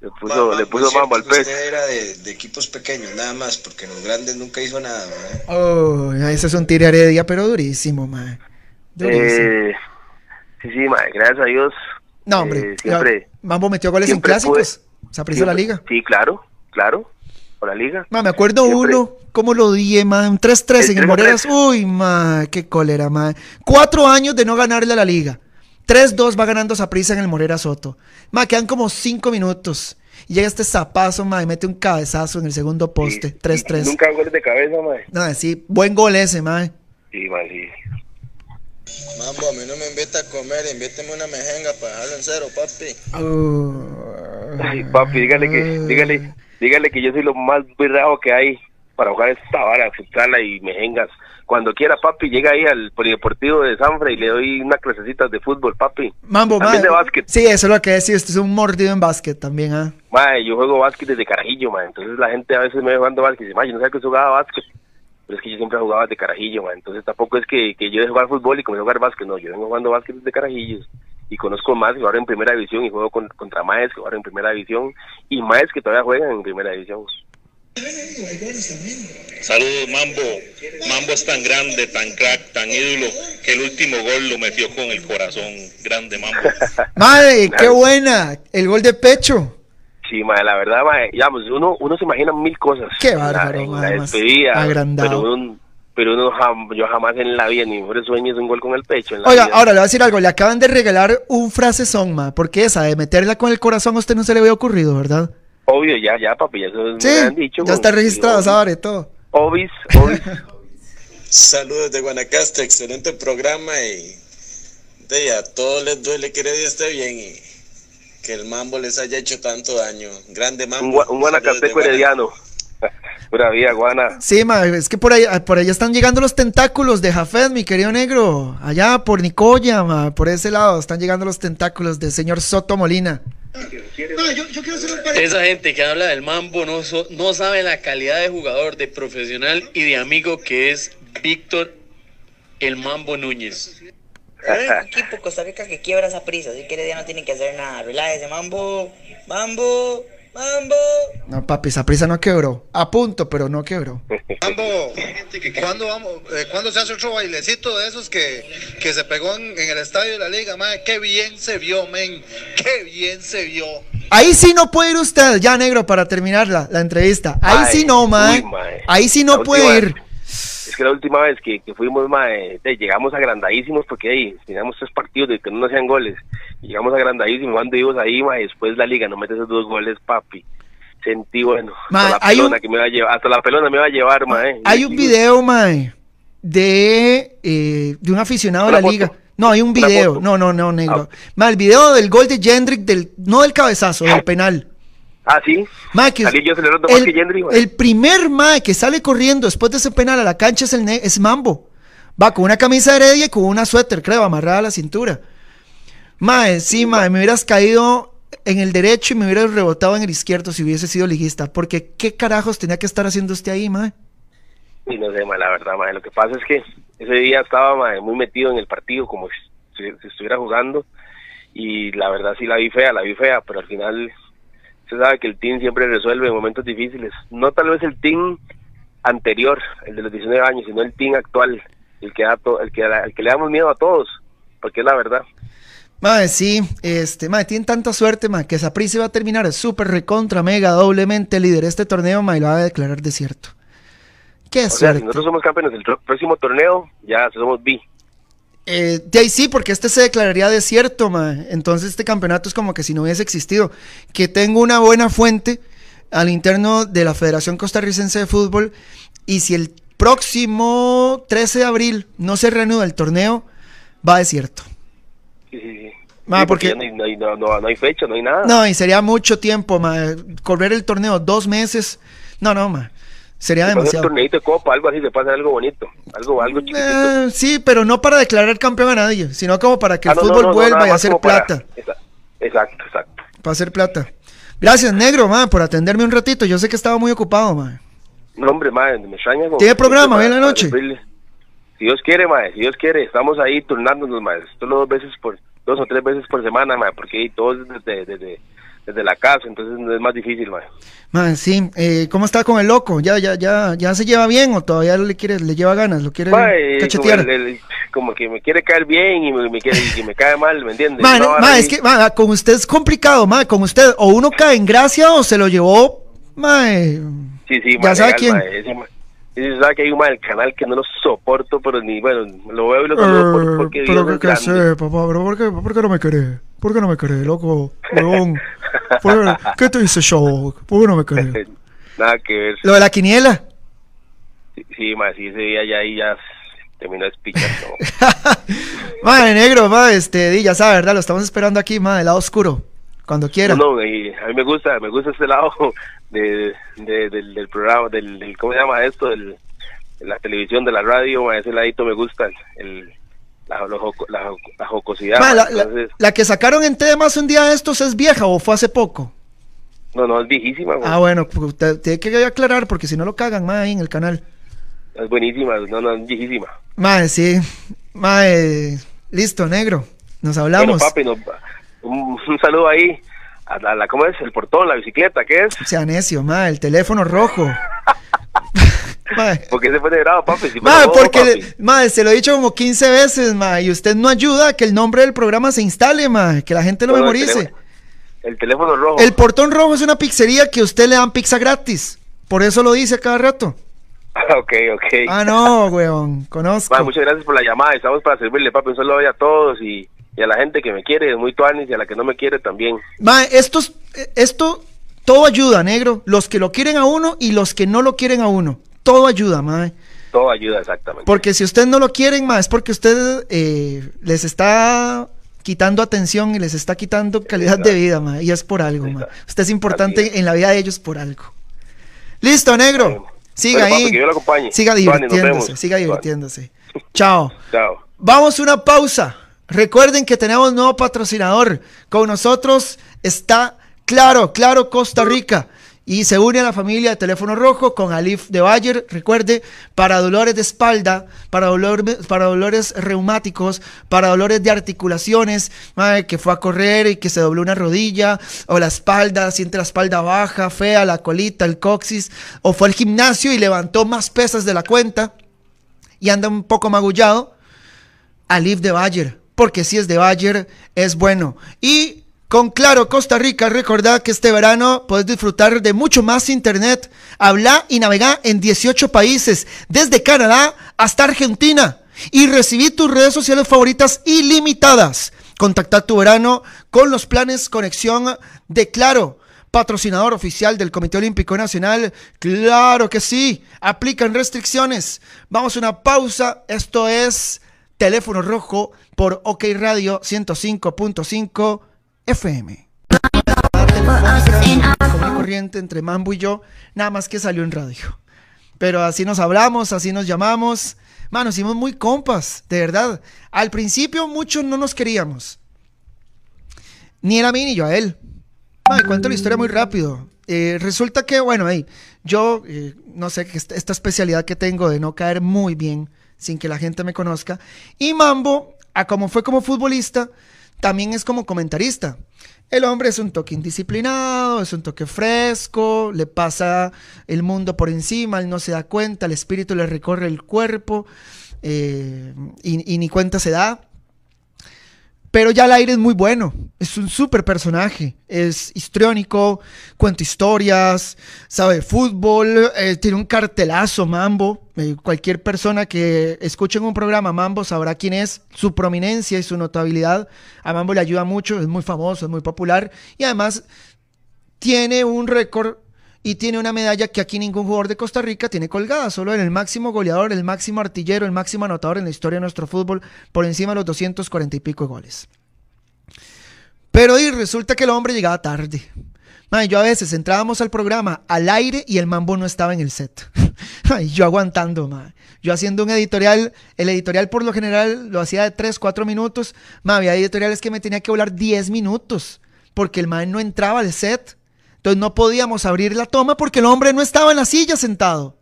Le puso, le puso mambo al pez. Usted era de, de equipos pequeños, nada más, porque en los grandes nunca hizo nada. mae. Oh, ese es un tire heredia, pero durísimo, mae. Durísimo. Eh, sí, sí, mae, gracias a Dios. no, hombre. eh, siempre, ya, Mambo metió goles en clásicos. pude- Se apreció la liga. Sí, claro, claro. Por la liga. Ma, me acuerdo Siempre- uno, cómo lo di, ma, un 3-3 en el 3-3. Moreras. Uy, ma, qué cólera, ma. Cuatro años de no ganarle a la liga. 3-2 va ganando Saprissa en el Morera Soto. Ma, quedan como cinco minutos. Y llega este zapazo, ma, y mete un cabezazo en el segundo poste. 3-3. Nunca goles de cabeza, mae. No, sí, buen gol ese, ma. Sí, mae, sí. Mambo, a mí no me invita a comer, invíteme una mejenga para dejarlo en cero, papi. Uh, Ay, papi, dígale que, dígale, dígale que yo soy lo más bravo que hay para jugar esta vara, futsala y mejengas. Cuando quiera, papi, llega ahí al polideportivo de Sanfra y le doy unas clasecitas de fútbol, papi. Mambo, ma. También de básquet. Sí, eso es lo que decía. Usted es un mordido en básquet también, ¿ah? Mae, yo juego básquet desde carajillo, mae. Entonces la gente a veces me ve jugando básquet y dice, mae, yo no sabía que jugaba básquet. Pero es que yo siempre jugaba desde carajillo, mae. Entonces tampoco es que, que yo de jugar fútbol y comencé a jugar básquet. No, yo vengo jugando básquet desde carajillos. Y conozco más que jugaron en primera división y juego con- contra maes que jugaron en primera división y maes que todavía juegan en primera división. Saludos, Mambo. Mambo es tan grande, tan crack, tan ídolo, que el último gol lo metió con el corazón. Grande, Mambo. Madre, qué buena. El gol de pecho. Sí, mae, la verdad, digamos, uno, uno se imagina mil cosas. Qué la- bárbaro, la más despedida, agrandado. pero uno, pero uno jam- yo jamás en la vida, ni mi mejor sueño es un gol con el pecho. En la Oiga, vida. ahora le voy a decir algo. Le acaban de regalar un frasezón, ma. Porque esa de meterla con el corazón a usted no se le había ocurrido, ¿verdad? Obvio, ya, ya, papi, ya eso Sí, me han dicho. ya está registrado, sabe todo. Obis, obis. Saludos de Guanacaste, excelente programa y de a todos les duele que Heredia esté bien y que el mambo les haya hecho tanto daño. Grande un, mambo. gua- un guanacasteco herediano. Pura vida, guana. Sí, ma, es que por ahí, por ahí están llegando los tentáculos de Jafet, mi querido negro. Allá por Nicoya, ma, por ese lado están llegando los tentáculos del señor Soto Molina. Esa gente que habla del mambo no, so- no sabe la calidad de jugador, de profesional y de amigo que es Víctor el Mambo Núñez. El equipo Costa Rica que quiebra esa prisa, así que ya no tienen que hacer nada. Relájese, mambo, mambo, mambo. No, papi, esa prisa no quebró. A punto, pero no quebró. Mambo, ¿cuándo, vamos, eh, ¿cuándo se hace otro bailecito de esos que, que se pegó en, en el estadio de la liga? Madre, qué bien se vio, men. Qué bien se vio. Ahí sí no puede ir usted, ya negro, para terminar la, la entrevista. Ahí Ay, sí no, ma. uy, mae. Ahí sí La no puede última ir. Que la última vez que, que fuimos, mae, eh, llegamos agrandadísimos porque ahí teníamos tres partidos de que no nos hacían goles. Llegamos agrandadísimos, cuando íbamos ahí, mae, después la liga no mete esos dos goles, papi. Sentí, bueno, Mae, hasta la pelona un- que me va a llevar, hasta la pelona me va a llevar, mae. Hay un video, mae, de, eh, de un aficionado de la foto. liga. No, hay un video. No, no, no, negro. Mae, el video del gol de Jendrick, del, no del cabezazo, del penal. Ah, sí. Mae, que Salí yo celebrando más el, que Gendry, mae. el primer mae que sale corriendo después de ese penal a la cancha es, el es Mambo. Va con una camisa de Heredia y con una suéter, creo, amarrada a la cintura. Mae, sí, mae, me hubieras caído en el derecho y me hubieras rebotado en el izquierdo si hubiese sido liguista. Porque, ¿qué carajos tenía que estar haciendo usted ahí, mae? Y no sé, mae, la verdad, mae, lo que pasa es que ese día estaba mae, muy metido en el partido como si, si estuviera jugando y la verdad sí la vi fea, la vi fea, pero al final se sabe que el team siempre resuelve en momentos difíciles. No tal vez el team anterior, el de los 19 años, sino el team actual, el que, da to- el que, el que le damos miedo a todos, porque es la verdad. Mae, sí, este, mae, tienen tanta suerte, mae, que Saprissa va a terminar súper recontra, mega, doblemente líder de este torneo, y lo va a declarar desierto. Qué O sea, si suerte. nosotros somos campeones del próximo torneo, ya somos B. Eh, de ahí sí, porque este se declararía desierto, mae. Entonces este campeonato es como que si no hubiese existido. Que tengo una buena fuente al interno de la Federación Costarricense de Fútbol y si el próximo 13 de abril no se reanuda el torneo, va desierto. Sí, sí, sí. Ma, Sí, porque- ya no, hay, no, no, no- hay fecha, no hay nada. No, y sería mucho tiempo, mae. Correr el torneo dos meses. No, no, mae. Sería Se pasa un demasiado. torneito de copa, algo así, se pasa algo bonito, algo, algo chiquitito. Eh, sí, pero no para declarar campeón a nadie, sino como para que Ah, el no, fútbol no, no, vuelva y hacer para- plata. Exacto, exacto. Para hacer plata. Gracias, negro, ma, por atenderme un ratito. Yo sé que estaba muy ocupado, ma. No, hombre, madre, me extraña. ¿Tiene programa hoy en la noche? Si Dios quiere, mae, si Dios quiere, estamos ahí turnándonos, mae. Solo dos veces por, dos o tres veces por semana, mae, porque ahí todos desde, desde, desde la casa, entonces es más difícil, mae. Mae, sí, eh, ¿cómo está con el loco? ¿Ya, ya, ya, ya se lleva bien o todavía le quiere, le lleva ganas? ¿Lo quiere Mae, como, cachetear? el- el- como que me quiere caer bien y me, me quiere, y me cae mal, ¿me entiendes? Mae, No, es que mae, con usted es complicado, mae, con usted o uno cae en gracia o se lo llevó, mae. Sí, sí, Ya sabe quién. ese ese sabe que hay un mae del canal que no lo soporto, pero ni, bueno, lo veo y lo saludo por- Eh, porque pero que, sé, papá, pero ¿por qué, por qué no me querés? ¿Por qué no me querés, loco? Huevón. ¿Por qué, ¿Qué te dice qué no me? Nada que ver. Lo de la quiniela. Sí, sí, mae, sí, ese día ya ahí ya terminó ¿no? Mae, negro, mae, este, ya sabe, ¿verdad? Lo estamos esperando aquí, mae, del lado oscuro. Cuando quiera. No, no, y a mí me gusta, me gusta ese lado de, de- del, del programa, del, del- ¿cómo se llama esto? Del, de la televisión, de la radio, mae, ese ladito me gusta, el, la, la, jo- la jocosidad. Mae, la, la- entonces, la que sacaron en temas un día de estos es vieja o fue hace poco. no, no, es viejísima, Ah, bueno, pues, tiene que aclarar porque si no lo cagan, mae, ahí en el canal. es buenísima, no, no, es viejísima. Mae, sí. Mae, listo, negro. Nos hablamos. Bueno, papi, no- un, un saludo ahí a la, la- ¿cómo es? El portón, la bicicleta, ¿qué es? Sea necio, mae, el teléfono rojo. mae. Porque se fue de grado, papi. Si bobo, porque, papi. mae, se lo he dicho como 15 veces, mae, y usted no ayuda a que el nombre del programa se instale, mae, que la gente lo el memorice. teléfono- El teléfono rojo. El portón rojo es una pizzería que usted le dan pizza gratis. Por eso lo dice cada rato. ok, ok. Ah, no, weón, conozco. Muchas gracias por la llamada. Estamos para servirle, papi. Un saludo a todos y, y a la gente que me quiere, muy tuanis, y a la que no me quiere también. Mae, estos, eh, esto, todo ayuda, negro. Los que lo quieren a uno y los que no lo quieren a uno. Todo ayuda, mae. Todo ayuda, exactamente. Porque si ustedes no lo quieren, mae, es porque usted eh, les está quitando atención y les está quitando calidad de vida, mae. Y es por algo, mae. Usted es importante en la vida de ellos por algo. Listo, negro. Siga Bueno, papi, ahí. que Dios lo acompañe. Siga divirtiéndose, siga divirtiéndose. Chao. Chao. Vamos a una pausa. Recuerden que tenemos nuevo patrocinador. Con nosotros está Claro, Claro Costa Rica. Y se une a la familia de Teléfono Rojo con Alif de Bayer. Recuerde, para dolores de espalda, para, para dolores reumáticos, para dolores de articulaciones, que fue a correr y que se dobló una rodilla, o la espalda, siente la espalda baja, fea, la colita, el coxis, o fue al gimnasio y levantó más pesas de la cuenta y anda un poco magullado, Alif de Bayer, porque si es de Bayer, es bueno. Y con Claro Costa Rica, recordad que este verano puedes disfrutar de mucho más internet. Habla y navega en 18 países, desde Canadá hasta Argentina. Y recibí tus redes sociales favoritas ilimitadas. Contacta tu verano con los planes conexión de Claro patrocinador oficial del Comité Olímpico Nacional. Claro que sí, aplican restricciones. Vamos a una pausa. Esto es Teléfono Rojo por OK Radio 105.5 FM. Como corriente entre Mambo y yo, nada más que salió en radio. Pero así nos hablamos, así nos llamamos. Mano, hicimos muy compas, de verdad. Al principio muchos no nos queríamos. Ni él a mí ni yo a él. Ay, cuento la historia muy rápido. Eh, resulta que, bueno, hey, yo eh, no sé, esta especialidad que tengo de no caer muy bien sin que la gente me conozca. Y Mambo, a como fue como futbolista, también es como comentarista. El hombre es un toque indisciplinado, es un toque fresco, le pasa el mundo por encima, él no se da cuenta, el espíritu le recorre el cuerpo eh, y, y ni cuenta se da. Pero ya el aire es muy bueno. Es un súper personaje. Es histriónico, cuenta historias, sabe fútbol, eh, tiene un cartelazo Mambo. Eh, cualquier persona que escuche en un programa Mambo sabrá quién es, su prominencia y su notabilidad. A Mambo le ayuda mucho, es muy famoso, es muy popular. Y además tiene un récord y tiene una medalla que aquí ningún jugador de Costa Rica tiene colgada, solo en el máximo goleador, el máximo artillero, el máximo anotador en la historia de nuestro fútbol, por encima de los 240 y pico de goles. Pero y resulta que el hombre llegaba tarde. Ay, yo a veces entrábamos al programa al aire y el mambo no estaba en el set. Ay, yo aguantando, ma. Yo haciendo un editorial, el editorial por lo general lo hacía de 3, 4 minutos. Había editoriales que me tenía que volar 10 minutos porque el man no entraba al set. Entonces no podíamos abrir la toma porque el hombre no estaba en la silla sentado.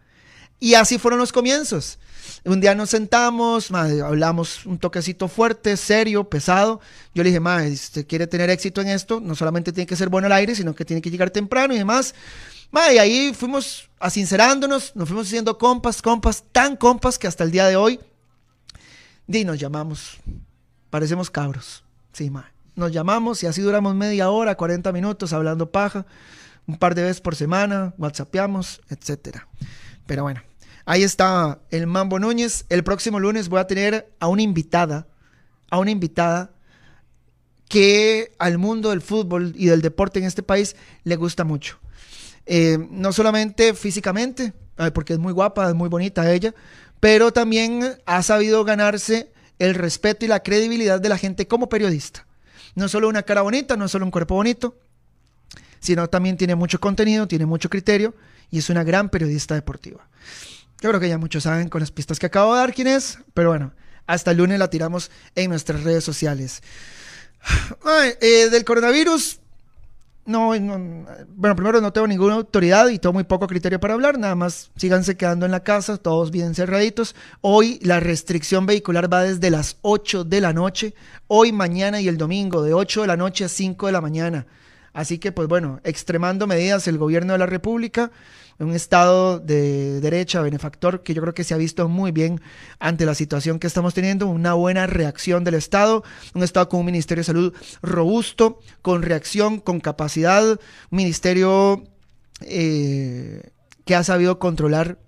Y así fueron los comienzos. Un día nos sentamos, hablamos un toquecito fuerte, serio, pesado. Yo le dije, ma, si usted quiere tener éxito en esto, no solamente tiene que ser bueno al aire, sino que tiene que llegar temprano y demás. Ma, y ahí fuimos asincerándonos, nos fuimos haciendo compas, compas, tan compas que hasta el día de hoy, di, nos llamamos. Parecemos cabros. Sí, ma. Nos llamamos y así duramos media hora, 40 minutos hablando paja, un par de veces por semana, whatsappeamos, etcétera. Pero bueno, Ahí está el Mambo Núñez. El próximo lunes voy a tener a una invitada, a una invitada que al mundo del fútbol y del deporte en este país le gusta mucho. Eh, no solamente físicamente, porque es muy guapa, es muy bonita ella, pero también ha sabido ganarse el respeto y la credibilidad de la gente como periodista. No solo una cara bonita, no solo un cuerpo bonito, sino también tiene mucho contenido, tiene mucho criterio y es una gran periodista deportiva. Yo creo que ya muchos saben con las pistas que acabo de dar quién es, pero bueno, hasta el lunes la tiramos en nuestras redes sociales. Eh, del coronavirus, no, bueno, primero no tengo ninguna autoridad y tengo muy poco criterio para hablar, nada más síganse quedando en la casa, todos bien cerraditos. Hoy la restricción vehicular va desde las 8 de la noche, hoy, mañana y el domingo, de 8 de la noche a 5 de la mañana. Así que, pues bueno, extremando medidas el gobierno de la República un Estado de derecha, benefactor, que yo creo que se ha visto muy bien ante la situación que estamos teniendo, una buena reacción del Estado, un Estado con un Ministerio de Salud robusto, con reacción, con capacidad, un ministerio eh, que ha sabido controlar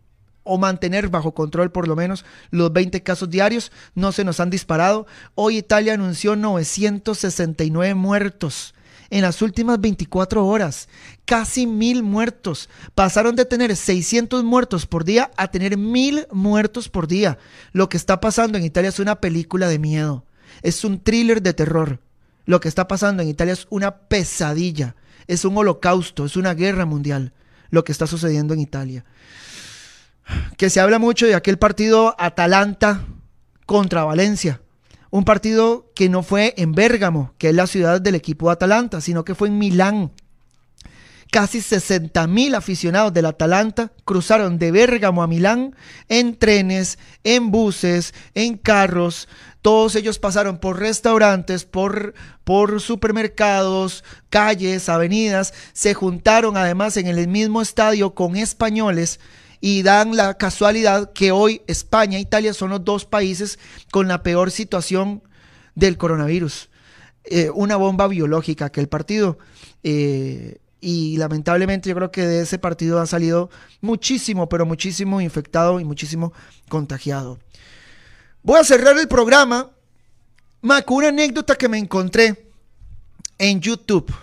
o mantener bajo control por lo menos los 20 casos diarios, no se nos han disparado. Hoy Italia anunció 969 muertos en las últimas 24 horas. Casi mil muertos. Pasaron de tener 600 muertos por día a tener mil muertos por día. Lo que está pasando en Italia es una película de miedo. Es un thriller de terror. Lo que está pasando en Italia es una pesadilla. Es un holocausto, es una guerra mundial. Lo que está sucediendo en Italia. Que se habla mucho de aquel partido Atalanta contra Valencia un partido que no fue en Bérgamo, que es la ciudad del equipo de Atalanta, sino que fue en Milán. Casi 60 mil aficionados del Atalanta cruzaron de Bérgamo a Milán en trenes, en buses, en carros. Todos ellos pasaron por restaurantes, por, por supermercados, calles, avenidas. Se juntaron además en el mismo estadio con españoles y dan la casualidad que hoy España e Italia son los dos países con la peor situación del coronavirus. Eh, una bomba biológica que el partido. Eh, y lamentablemente yo creo que de ese partido ha salido muchísimo, pero muchísimo infectado y muchísimo contagiado. Voy a cerrar el programa con una anécdota que me encontré en YouTube.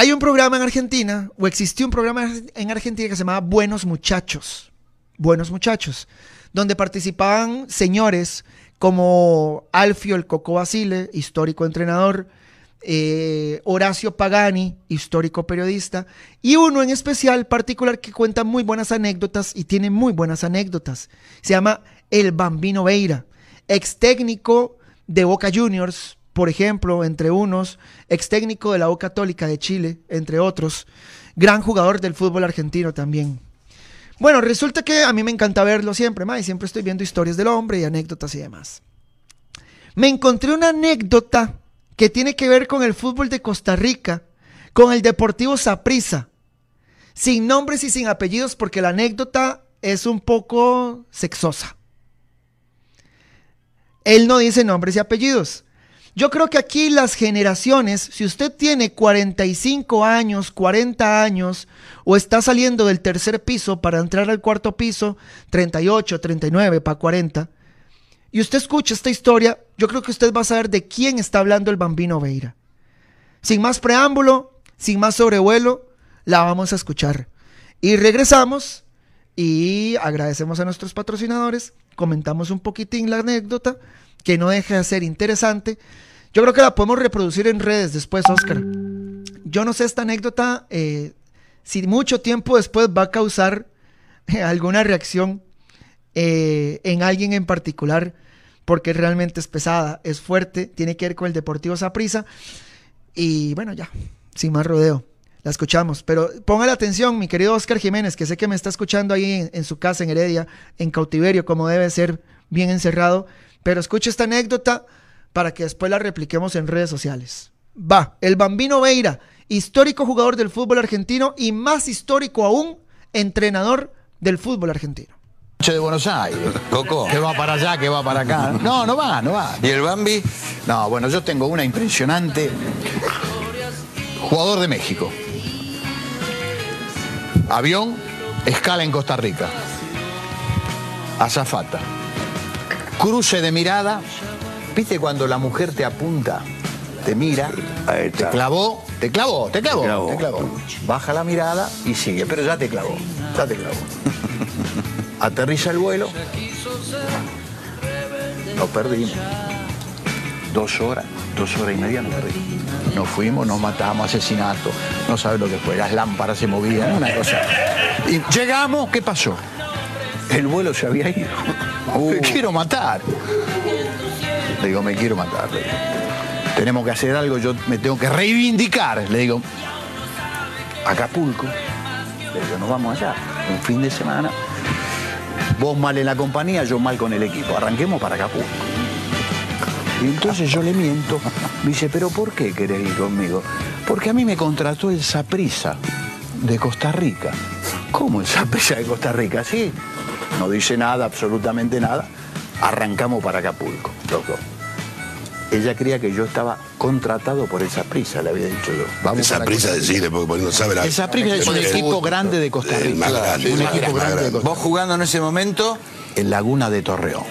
Hay un programa en Argentina, o existió un programa en Argentina que se llamaba Buenos Muchachos. Buenos Muchachos, donde participaban señores como Alfio el Coco Basile, histórico entrenador, eh, Horacio Pagani, histórico periodista, y uno en especial particular que cuenta muy buenas anécdotas y tiene muy buenas anécdotas. Se llama El Bambino Veira, ex técnico de Boca Juniors, por ejemplo, entre unos, ex técnico de la U Católica de Chile, entre otros, gran jugador del fútbol argentino también. Bueno, resulta que a mí me encanta verlo siempre, más y siempre estoy viendo historias del hombre y anécdotas y demás. Me encontré una anécdota que tiene que ver con el fútbol de Costa Rica, con el Deportivo Saprissa, sin nombres y sin apellidos, porque la anécdota es un poco sexosa. Él no dice nombres y apellidos. Yo creo que aquí las generaciones, si usted tiene 45 años, 40 años, o está saliendo del tercer piso para entrar al cuarto piso, 38, 39 para 40, y usted escucha esta historia, yo creo que usted va a saber de quién está hablando el bambino Veira. Sin más preámbulo, sin más sobrevuelo, la vamos a escuchar. Y regresamos y agradecemos a nuestros patrocinadores, comentamos un poquitín la anécdota que no deja de ser interesante. Yo creo que la podemos reproducir en redes después, Oscar. Yo no sé esta anécdota eh, si mucho tiempo después va a causar eh, alguna reacción eh, en alguien en particular, porque realmente es pesada, es fuerte, tiene que ver con el Deportivo Saprisa. Y bueno, ya, sin más rodeo. La escuchamos, pero ponga la atención, mi querido Oscar Jiménez, que sé que me está escuchando ahí en, en su casa en Heredia, en cautiverio, como debe ser, bien encerrado. Pero escuche esta anécdota para que después la repliquemos en redes sociales. Va, el Bambino Veira, histórico jugador del fútbol argentino y más histórico aún, entrenador del fútbol argentino. de Buenos Aires. Coco. Que va para allá, que va para acá. No, no va, no va. ¿Y el Bambi? No, bueno, yo tengo una impresionante. Jugador de México. Avión, escala en Costa Rica. Azafata. Cruce de mirada. ¿Viste cuando la mujer te apunta, te mira, te clavó, te clavó, te clavó, te clavó. Baja la mirada y sigue, pero ya te clavó, ya te clavó. Aterriza el vuelo. Lo perdimos. Dos horas, dos horas y media nos perdimos. Nos fuimos, nos matamos, asesinato. No sabes lo que fue. Las lámparas se movían, una cosa. Y llegamos, ¿qué pasó? El vuelo se había ido. Me quiero matar. Le digo, me quiero matar. Tenemos que hacer algo, yo me tengo que reivindicar. Le digo, Acapulco. Le digo, nos vamos allá. Un fin de semana. Vos mal en la compañía, yo mal con el equipo. Arranquemos para Acapulco. Y entonces yo le miento. Me dice, ¿pero por qué querés ir conmigo? Porque a mí me contrató el Saprisa de Costa Rica. ¿Cómo el Saprisa de Costa Rica? Sí. No dice nada, absolutamente nada. Arrancamos para Acapulco, loco. Ella creía que yo estaba contratado por esa prisa, le había dicho yo. Vamos Esa prisa decirle, porque porque no sabe la. Esa prisa es un equipo grande de Costa el Rica. más grande, un el más equipo grande. grande de Costa Vos jugando en ese momento en Laguna de Torreón.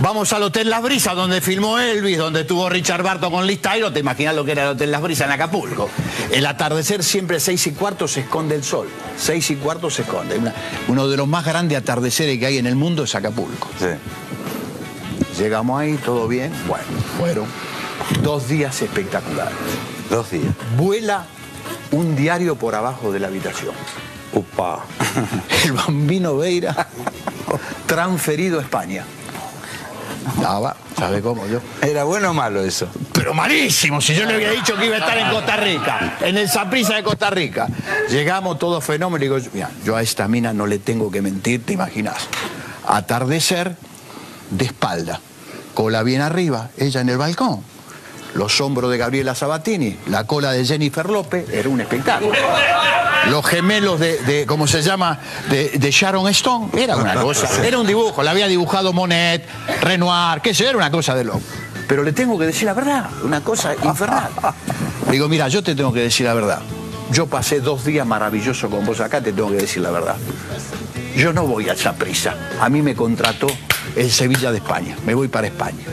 Vamos al Hotel Las Brisas, donde filmó Elvis, donde estuvo Richard Barton con Liz Tyler. Te imaginas lo que era el Hotel Las Brisas en Acapulco. El atardecer siempre seis y cuarto se esconde el sol. Seis y cuarto se esconde. Una- uno de los más grandes atardeceres que hay en el mundo es Acapulco. Llegamos ahí, todo bien. Bueno, fueron dos días espectaculares. Dos días. Vuela un diario por abajo de la habitación. Upa. El bambino Veira transferido a España. Estaba, ¿sabe cómo yo? ¿Era bueno o malo eso? Pero malísimo, si yo le había dicho que iba a estar en Costa Rica, en el Saprissa de Costa Rica. Llegamos todos fenómenos y digo, mira, yo a esta mina no le tengo que mentir, te imaginas. Atardecer de espalda, cola bien arriba, ella en el balcón. Los hombros de Gabriela Sabatini, la cola de Jennifer López, era un espectáculo. Los gemelos de, de- ¿cómo se llama? De, de Sharon Stone, era una cosa, era un dibujo, la había dibujado Monet, Renoir, qué sé, era una cosa de loco. Pero le tengo que decir la verdad, una cosa infernal. Digo, mira, yo te tengo que decir la verdad. Yo pasé dos días maravillosos con vos acá, te tengo que decir la verdad. Yo no voy a esa prisa. A mí me contrató el Sevilla de España. Me voy para España.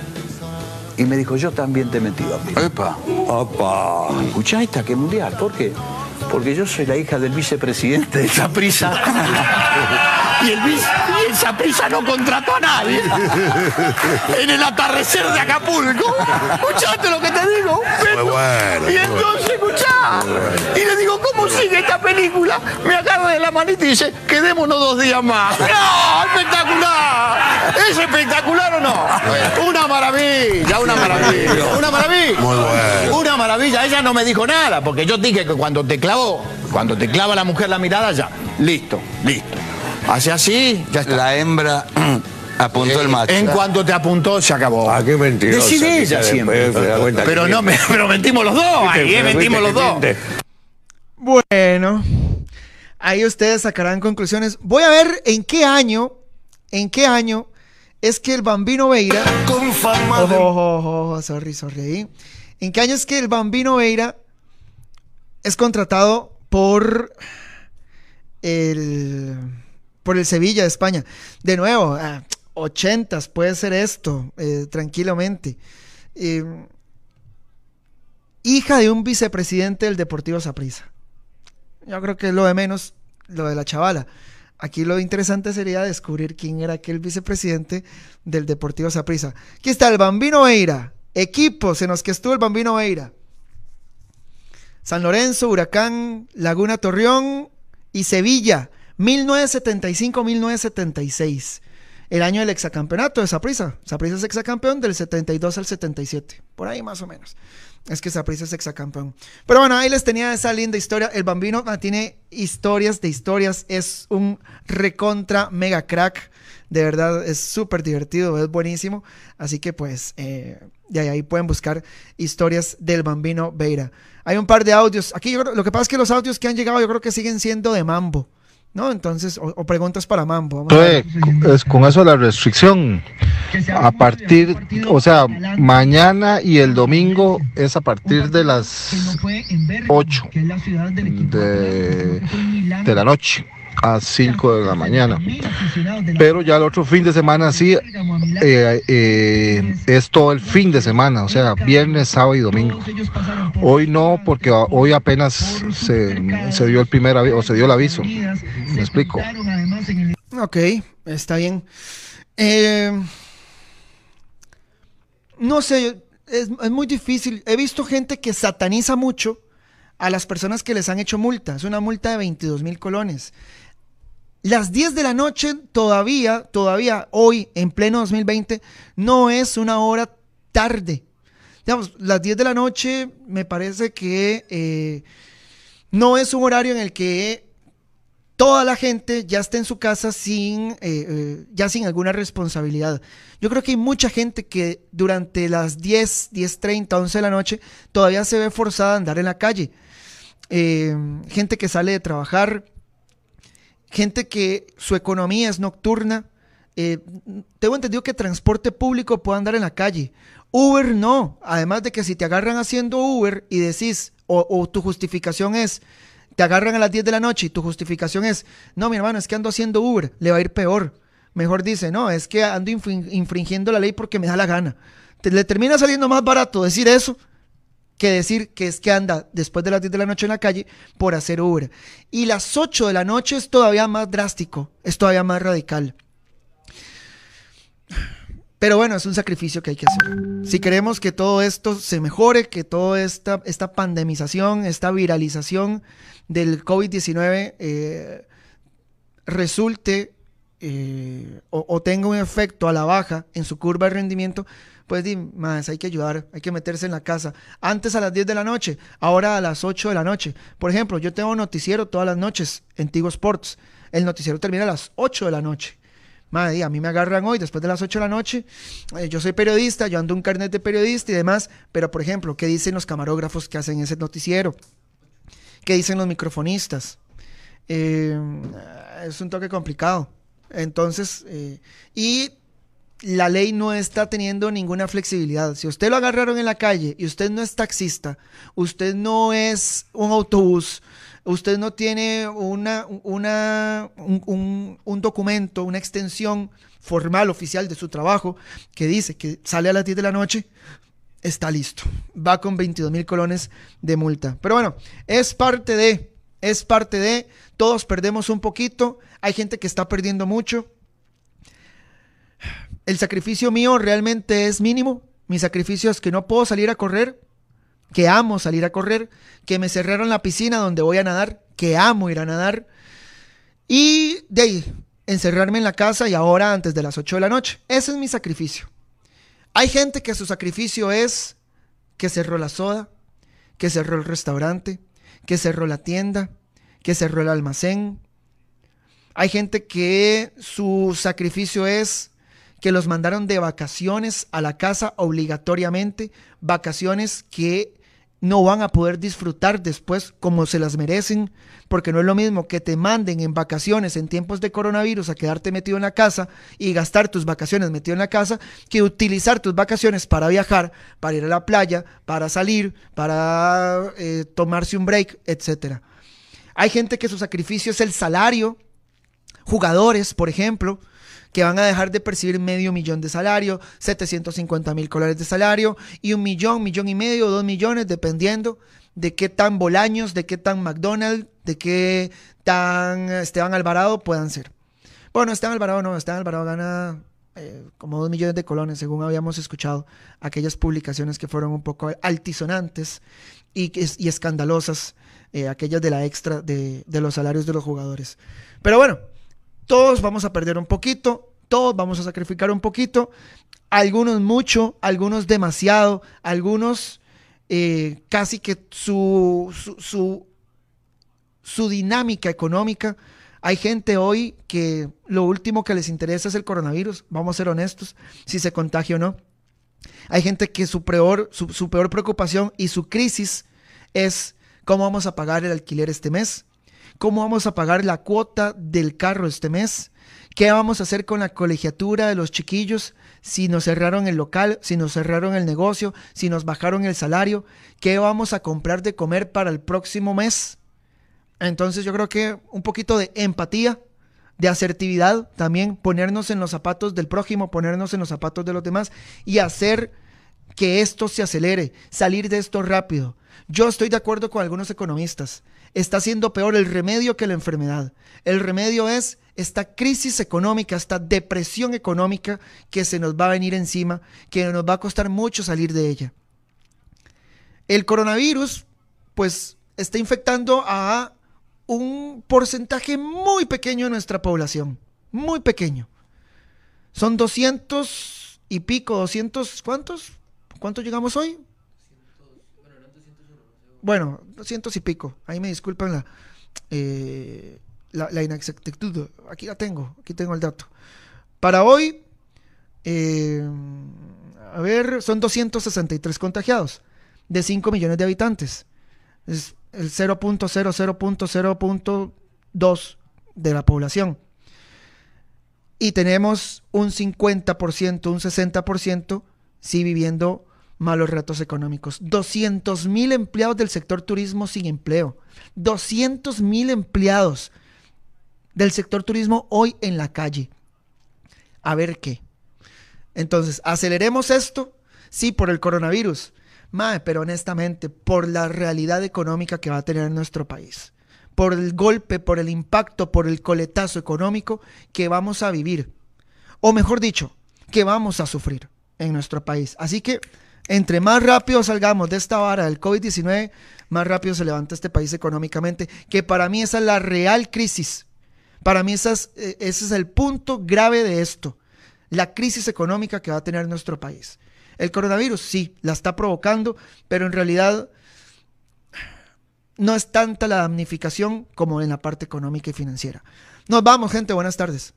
Y me dijo, yo también te he metido a mí. Epa. Opa. Escuchá esta que mundial. ¿Por qué? Porque yo soy la hija del vicepresidente de Saprisa. y el el no contrató a nadie. en el atardecer de Acapulco. ¿Escuchaste lo que te digo? Muy bueno. Y entonces, escuchá. Y le digo, ¿cómo sigue esta película? Me agarra de la manita y dice, quedémonos dos días más. ¡No! ¡Espectacular! ¿Es espectacular o no? Una maravilla, una maravilla. Una maravilla. Muy bueno. Una maravilla. Ella no me dijo nada, porque yo dije que cuando te clavó, cuando te clava la mujer la mirada, ya. Listo, listo. Hace así, ya está. La hembra apuntó el macho. En cuanto te apuntó, se acabó. Ah, qué mentirosa, Decide que ella ya siempre. después Pero no, me, pero mentimos los dos. Ahí, eh, mentimos los dos. Bueno, ahí ustedes sacarán conclusiones. Voy a ver en qué año, en qué año es que el Bambino Veira. Con fama Ojo, ojo, ojo, ojo, sorry, sorry. ¿En qué año es que el Bambino Veira es contratado por el por el Sevilla de España? De nuevo, ah, ochentas puede ser esto, eh, tranquilamente. Eh, hija de un vicepresidente del Deportivo Saprissa. Yo creo que es lo de menos, lo de la chavala. Aquí lo interesante sería descubrir quién era aquel vicepresidente del Deportivo Saprissa. Aquí está el Bambino Veira. Equipos en los que estuvo el Bambino Veira. San Lorenzo, Huracán, Laguna Torreón y Sevilla. 1975-1976. el año del exacampeonato de Saprissa. Saprissa es exacampeón del 72 al 77, por ahí más o menos. Es que Saprissa es exacampeón. Pero bueno, ahí les tenía esa linda historia. El Bambino ah, tiene historias de historias, es un recontra mega crack. De verdad, es súper divertido, es buenísimo. Así que pues, eh, de ahí, ahí pueden buscar historias del Bambino Beira. Hay un par de audios. Aquí yo creo- lo que pasa es que los audios que han llegado yo creo que siguen siendo de Mambo. ¿No? Entonces, o, o preguntas para Mambo. Vamos a ver. Entonces, es con eso de la restricción, a partir, o sea, mañana y el domingo es a partir de las 8 de, de la noche a 5 de la mañana. Pero ya el otro fin de semana sí eh, eh, es todo el fin de semana, o sea, viernes, sábado y domingo. Hoy no, porque hoy apenas se, se dio el primer aviso, o se dio el aviso. ¿Me explico? Ok, está bien. Eh, no sé, es, es muy difícil. He visto gente que sataniza mucho a las personas que les han hecho multa. Es una multa de 22 mil colones. Las 10 de la noche todavía, todavía hoy, en pleno 2020, no es una hora tarde. Digamos, las 10 de la noche me parece que eh, no es un horario en el que toda la gente ya está en su casa sin, eh, eh, ya sin alguna responsabilidad. Yo creo que hay mucha gente que durante las 10, 10.30, 11 de la noche todavía se ve forzada a andar en la calle. Eh, gente que sale de trabajar, gente que su economía es nocturna. Eh, tengo entendido que transporte público puede andar en la calle. Uber no. Además de que si te agarran haciendo Uber y decís, o, tu justificación es, te agarran a las 10 de la noche y tu justificación es, no, mi hermano, es que ando haciendo Uber, le va a ir peor. Mejor dice, no, es que ando infrin- infringiendo la ley porque me da la gana. Te- le termina saliendo más barato decir eso que decir que es que anda después de las 10 de la noche en la calle por hacer Uber. Y las 8 de la noche es todavía más drástico, es todavía más radical. Pero bueno, es un sacrificio que hay que hacer. Si queremos que todo esto se mejore, que toda esta, esta pandemización, esta viralización del COVID-19 eh, resulte eh, o, tenga un efecto a la baja en su curva de rendimiento, pues di, más hay que ayudar, hay que meterse en la casa. Antes a las 10 de la noche, ahora a las 8 de la noche. Por ejemplo, yo tengo noticiero todas las noches en Tigo Sports. El noticiero termina a las 8 de la noche. Madre, a mí me agarran hoy después de las 8 de la noche. eh, yo soy periodista, yo ando un carnet de periodista y demás. Pero, por ejemplo, ¿qué dicen los camarógrafos que hacen ese noticiero? ¿Qué dicen los microfonistas? Eh, es un toque complicado. Entonces, eh, y la ley no está teniendo ninguna flexibilidad. Si usted lo agarraron en la calle y usted no es taxista, usted no es un autobús, usted no tiene una, una, un, un- un documento, una extensión formal, oficial de su trabajo que dice que sale a las 10 de la noche, está listo. Va con 22 mil colones de multa. Pero bueno, es parte de, es parte de, todos perdemos un poquito, hay gente que está perdiendo mucho. El sacrificio mío realmente es mínimo. Mi sacrificio es que no puedo salir a correr, que amo salir a correr, que me cerraron la piscina donde voy a nadar, que amo ir a nadar. Y de ahí, encerrarme en la casa y ahora antes de las 8 de la noche. Ese es mi sacrificio. Hay gente que su sacrificio es que cerró la soda, que cerró el restaurante, que cerró la tienda, que cerró el almacén. Hay gente que su sacrificio es que los mandaron de vacaciones a la casa obligatoriamente, vacaciones que no van a poder disfrutar después como se las merecen, porque no es lo mismo que te manden en vacaciones en tiempos de coronavirus a quedarte metido en la casa y gastar tus vacaciones metido en la casa, que utilizar tus vacaciones para viajar, para ir a la playa, para salir, para eh, tomarse un break, etc. Hay gente que su sacrificio es el salario, jugadores, por ejemplo, que van a dejar de percibir medio millón de salario, 750 mil colores de salario y un millón, millón y medio, dos millones, dependiendo de qué tan Bolaños, de qué tan McDonald's, de qué tan Esteban Alvarado puedan ser. Bueno, Esteban Alvarado no, Esteban Alvarado gana eh, como dos millones de colones, según habíamos escuchado aquellas publicaciones que fueron un poco altisonantes y escandalosas, eh, aquellas de la extra de, de los salarios de los jugadores. Pero bueno, todos vamos a perder un poquito, todos vamos a sacrificar un poquito, algunos mucho, algunos demasiado, algunos eh, casi que su, su, su, su dinámica económica. Hay gente hoy que lo último que les interesa es el coronavirus, vamos a ser honestos, si se contagia o no. Hay gente que su peor, su, su peor preocupación y su crisis es cómo vamos a pagar el alquiler este mes, cómo vamos a pagar la cuota del carro este mes, qué vamos a hacer con la colegiatura de los chiquillos, si nos cerraron el local, si nos cerraron el negocio, si nos bajaron el salario, qué vamos a comprar de comer para el próximo mes. Entonces yo creo que un poquito de empatía, de asertividad también, ponernos en los zapatos del prójimo, ponernos en los zapatos de los demás y hacer que esto se acelere, salir de esto rápido. Yo estoy de acuerdo con algunos economistas. Está siendo peor el remedio que la enfermedad. El remedio es esta crisis económica, esta depresión económica que se nos va a venir encima, que nos va a costar mucho salir de ella. El coronavirus, pues, está infectando a un porcentaje muy pequeño de nuestra población. Muy pequeño. Son 200 y pico, 200, ¿cuántos? ¿Cuántos llegamos hoy? Bueno, 200 y pico. Ahí me disculpan la, eh, la, la, inexactitud. Aquí la tengo, aquí tengo el dato. Para hoy, eh, a ver, son 263 contagiados de 5 millones de habitantes. Es el 0.00.0.2 de la población. Y tenemos un 50%, un 60% sí viviendo malos retos económicos. 200 mil empleados del sector turismo sin empleo. 200 mil empleados del sector turismo hoy en la calle. A ver qué. Entonces, aceleremos esto, sí, por el coronavirus, Mae, pero honestamente, por la realidad económica que va a tener nuestro país, por el golpe, por el impacto, por el coletazo económico que vamos a vivir, o mejor dicho, que vamos a sufrir en nuestro país. Así que, entre más rápido salgamos de esta vara del COVID-19, más rápido se levanta este país económicamente, que para mí esa es la real crisis. Para mí esa es, eh, ese es el punto grave de esto, la crisis económica que va a tener nuestro país. El coronavirus sí, la está provocando, pero en realidad no es tanta la damnificación como en la parte económica y financiera. Nos vamos, gente. Buenas tardes.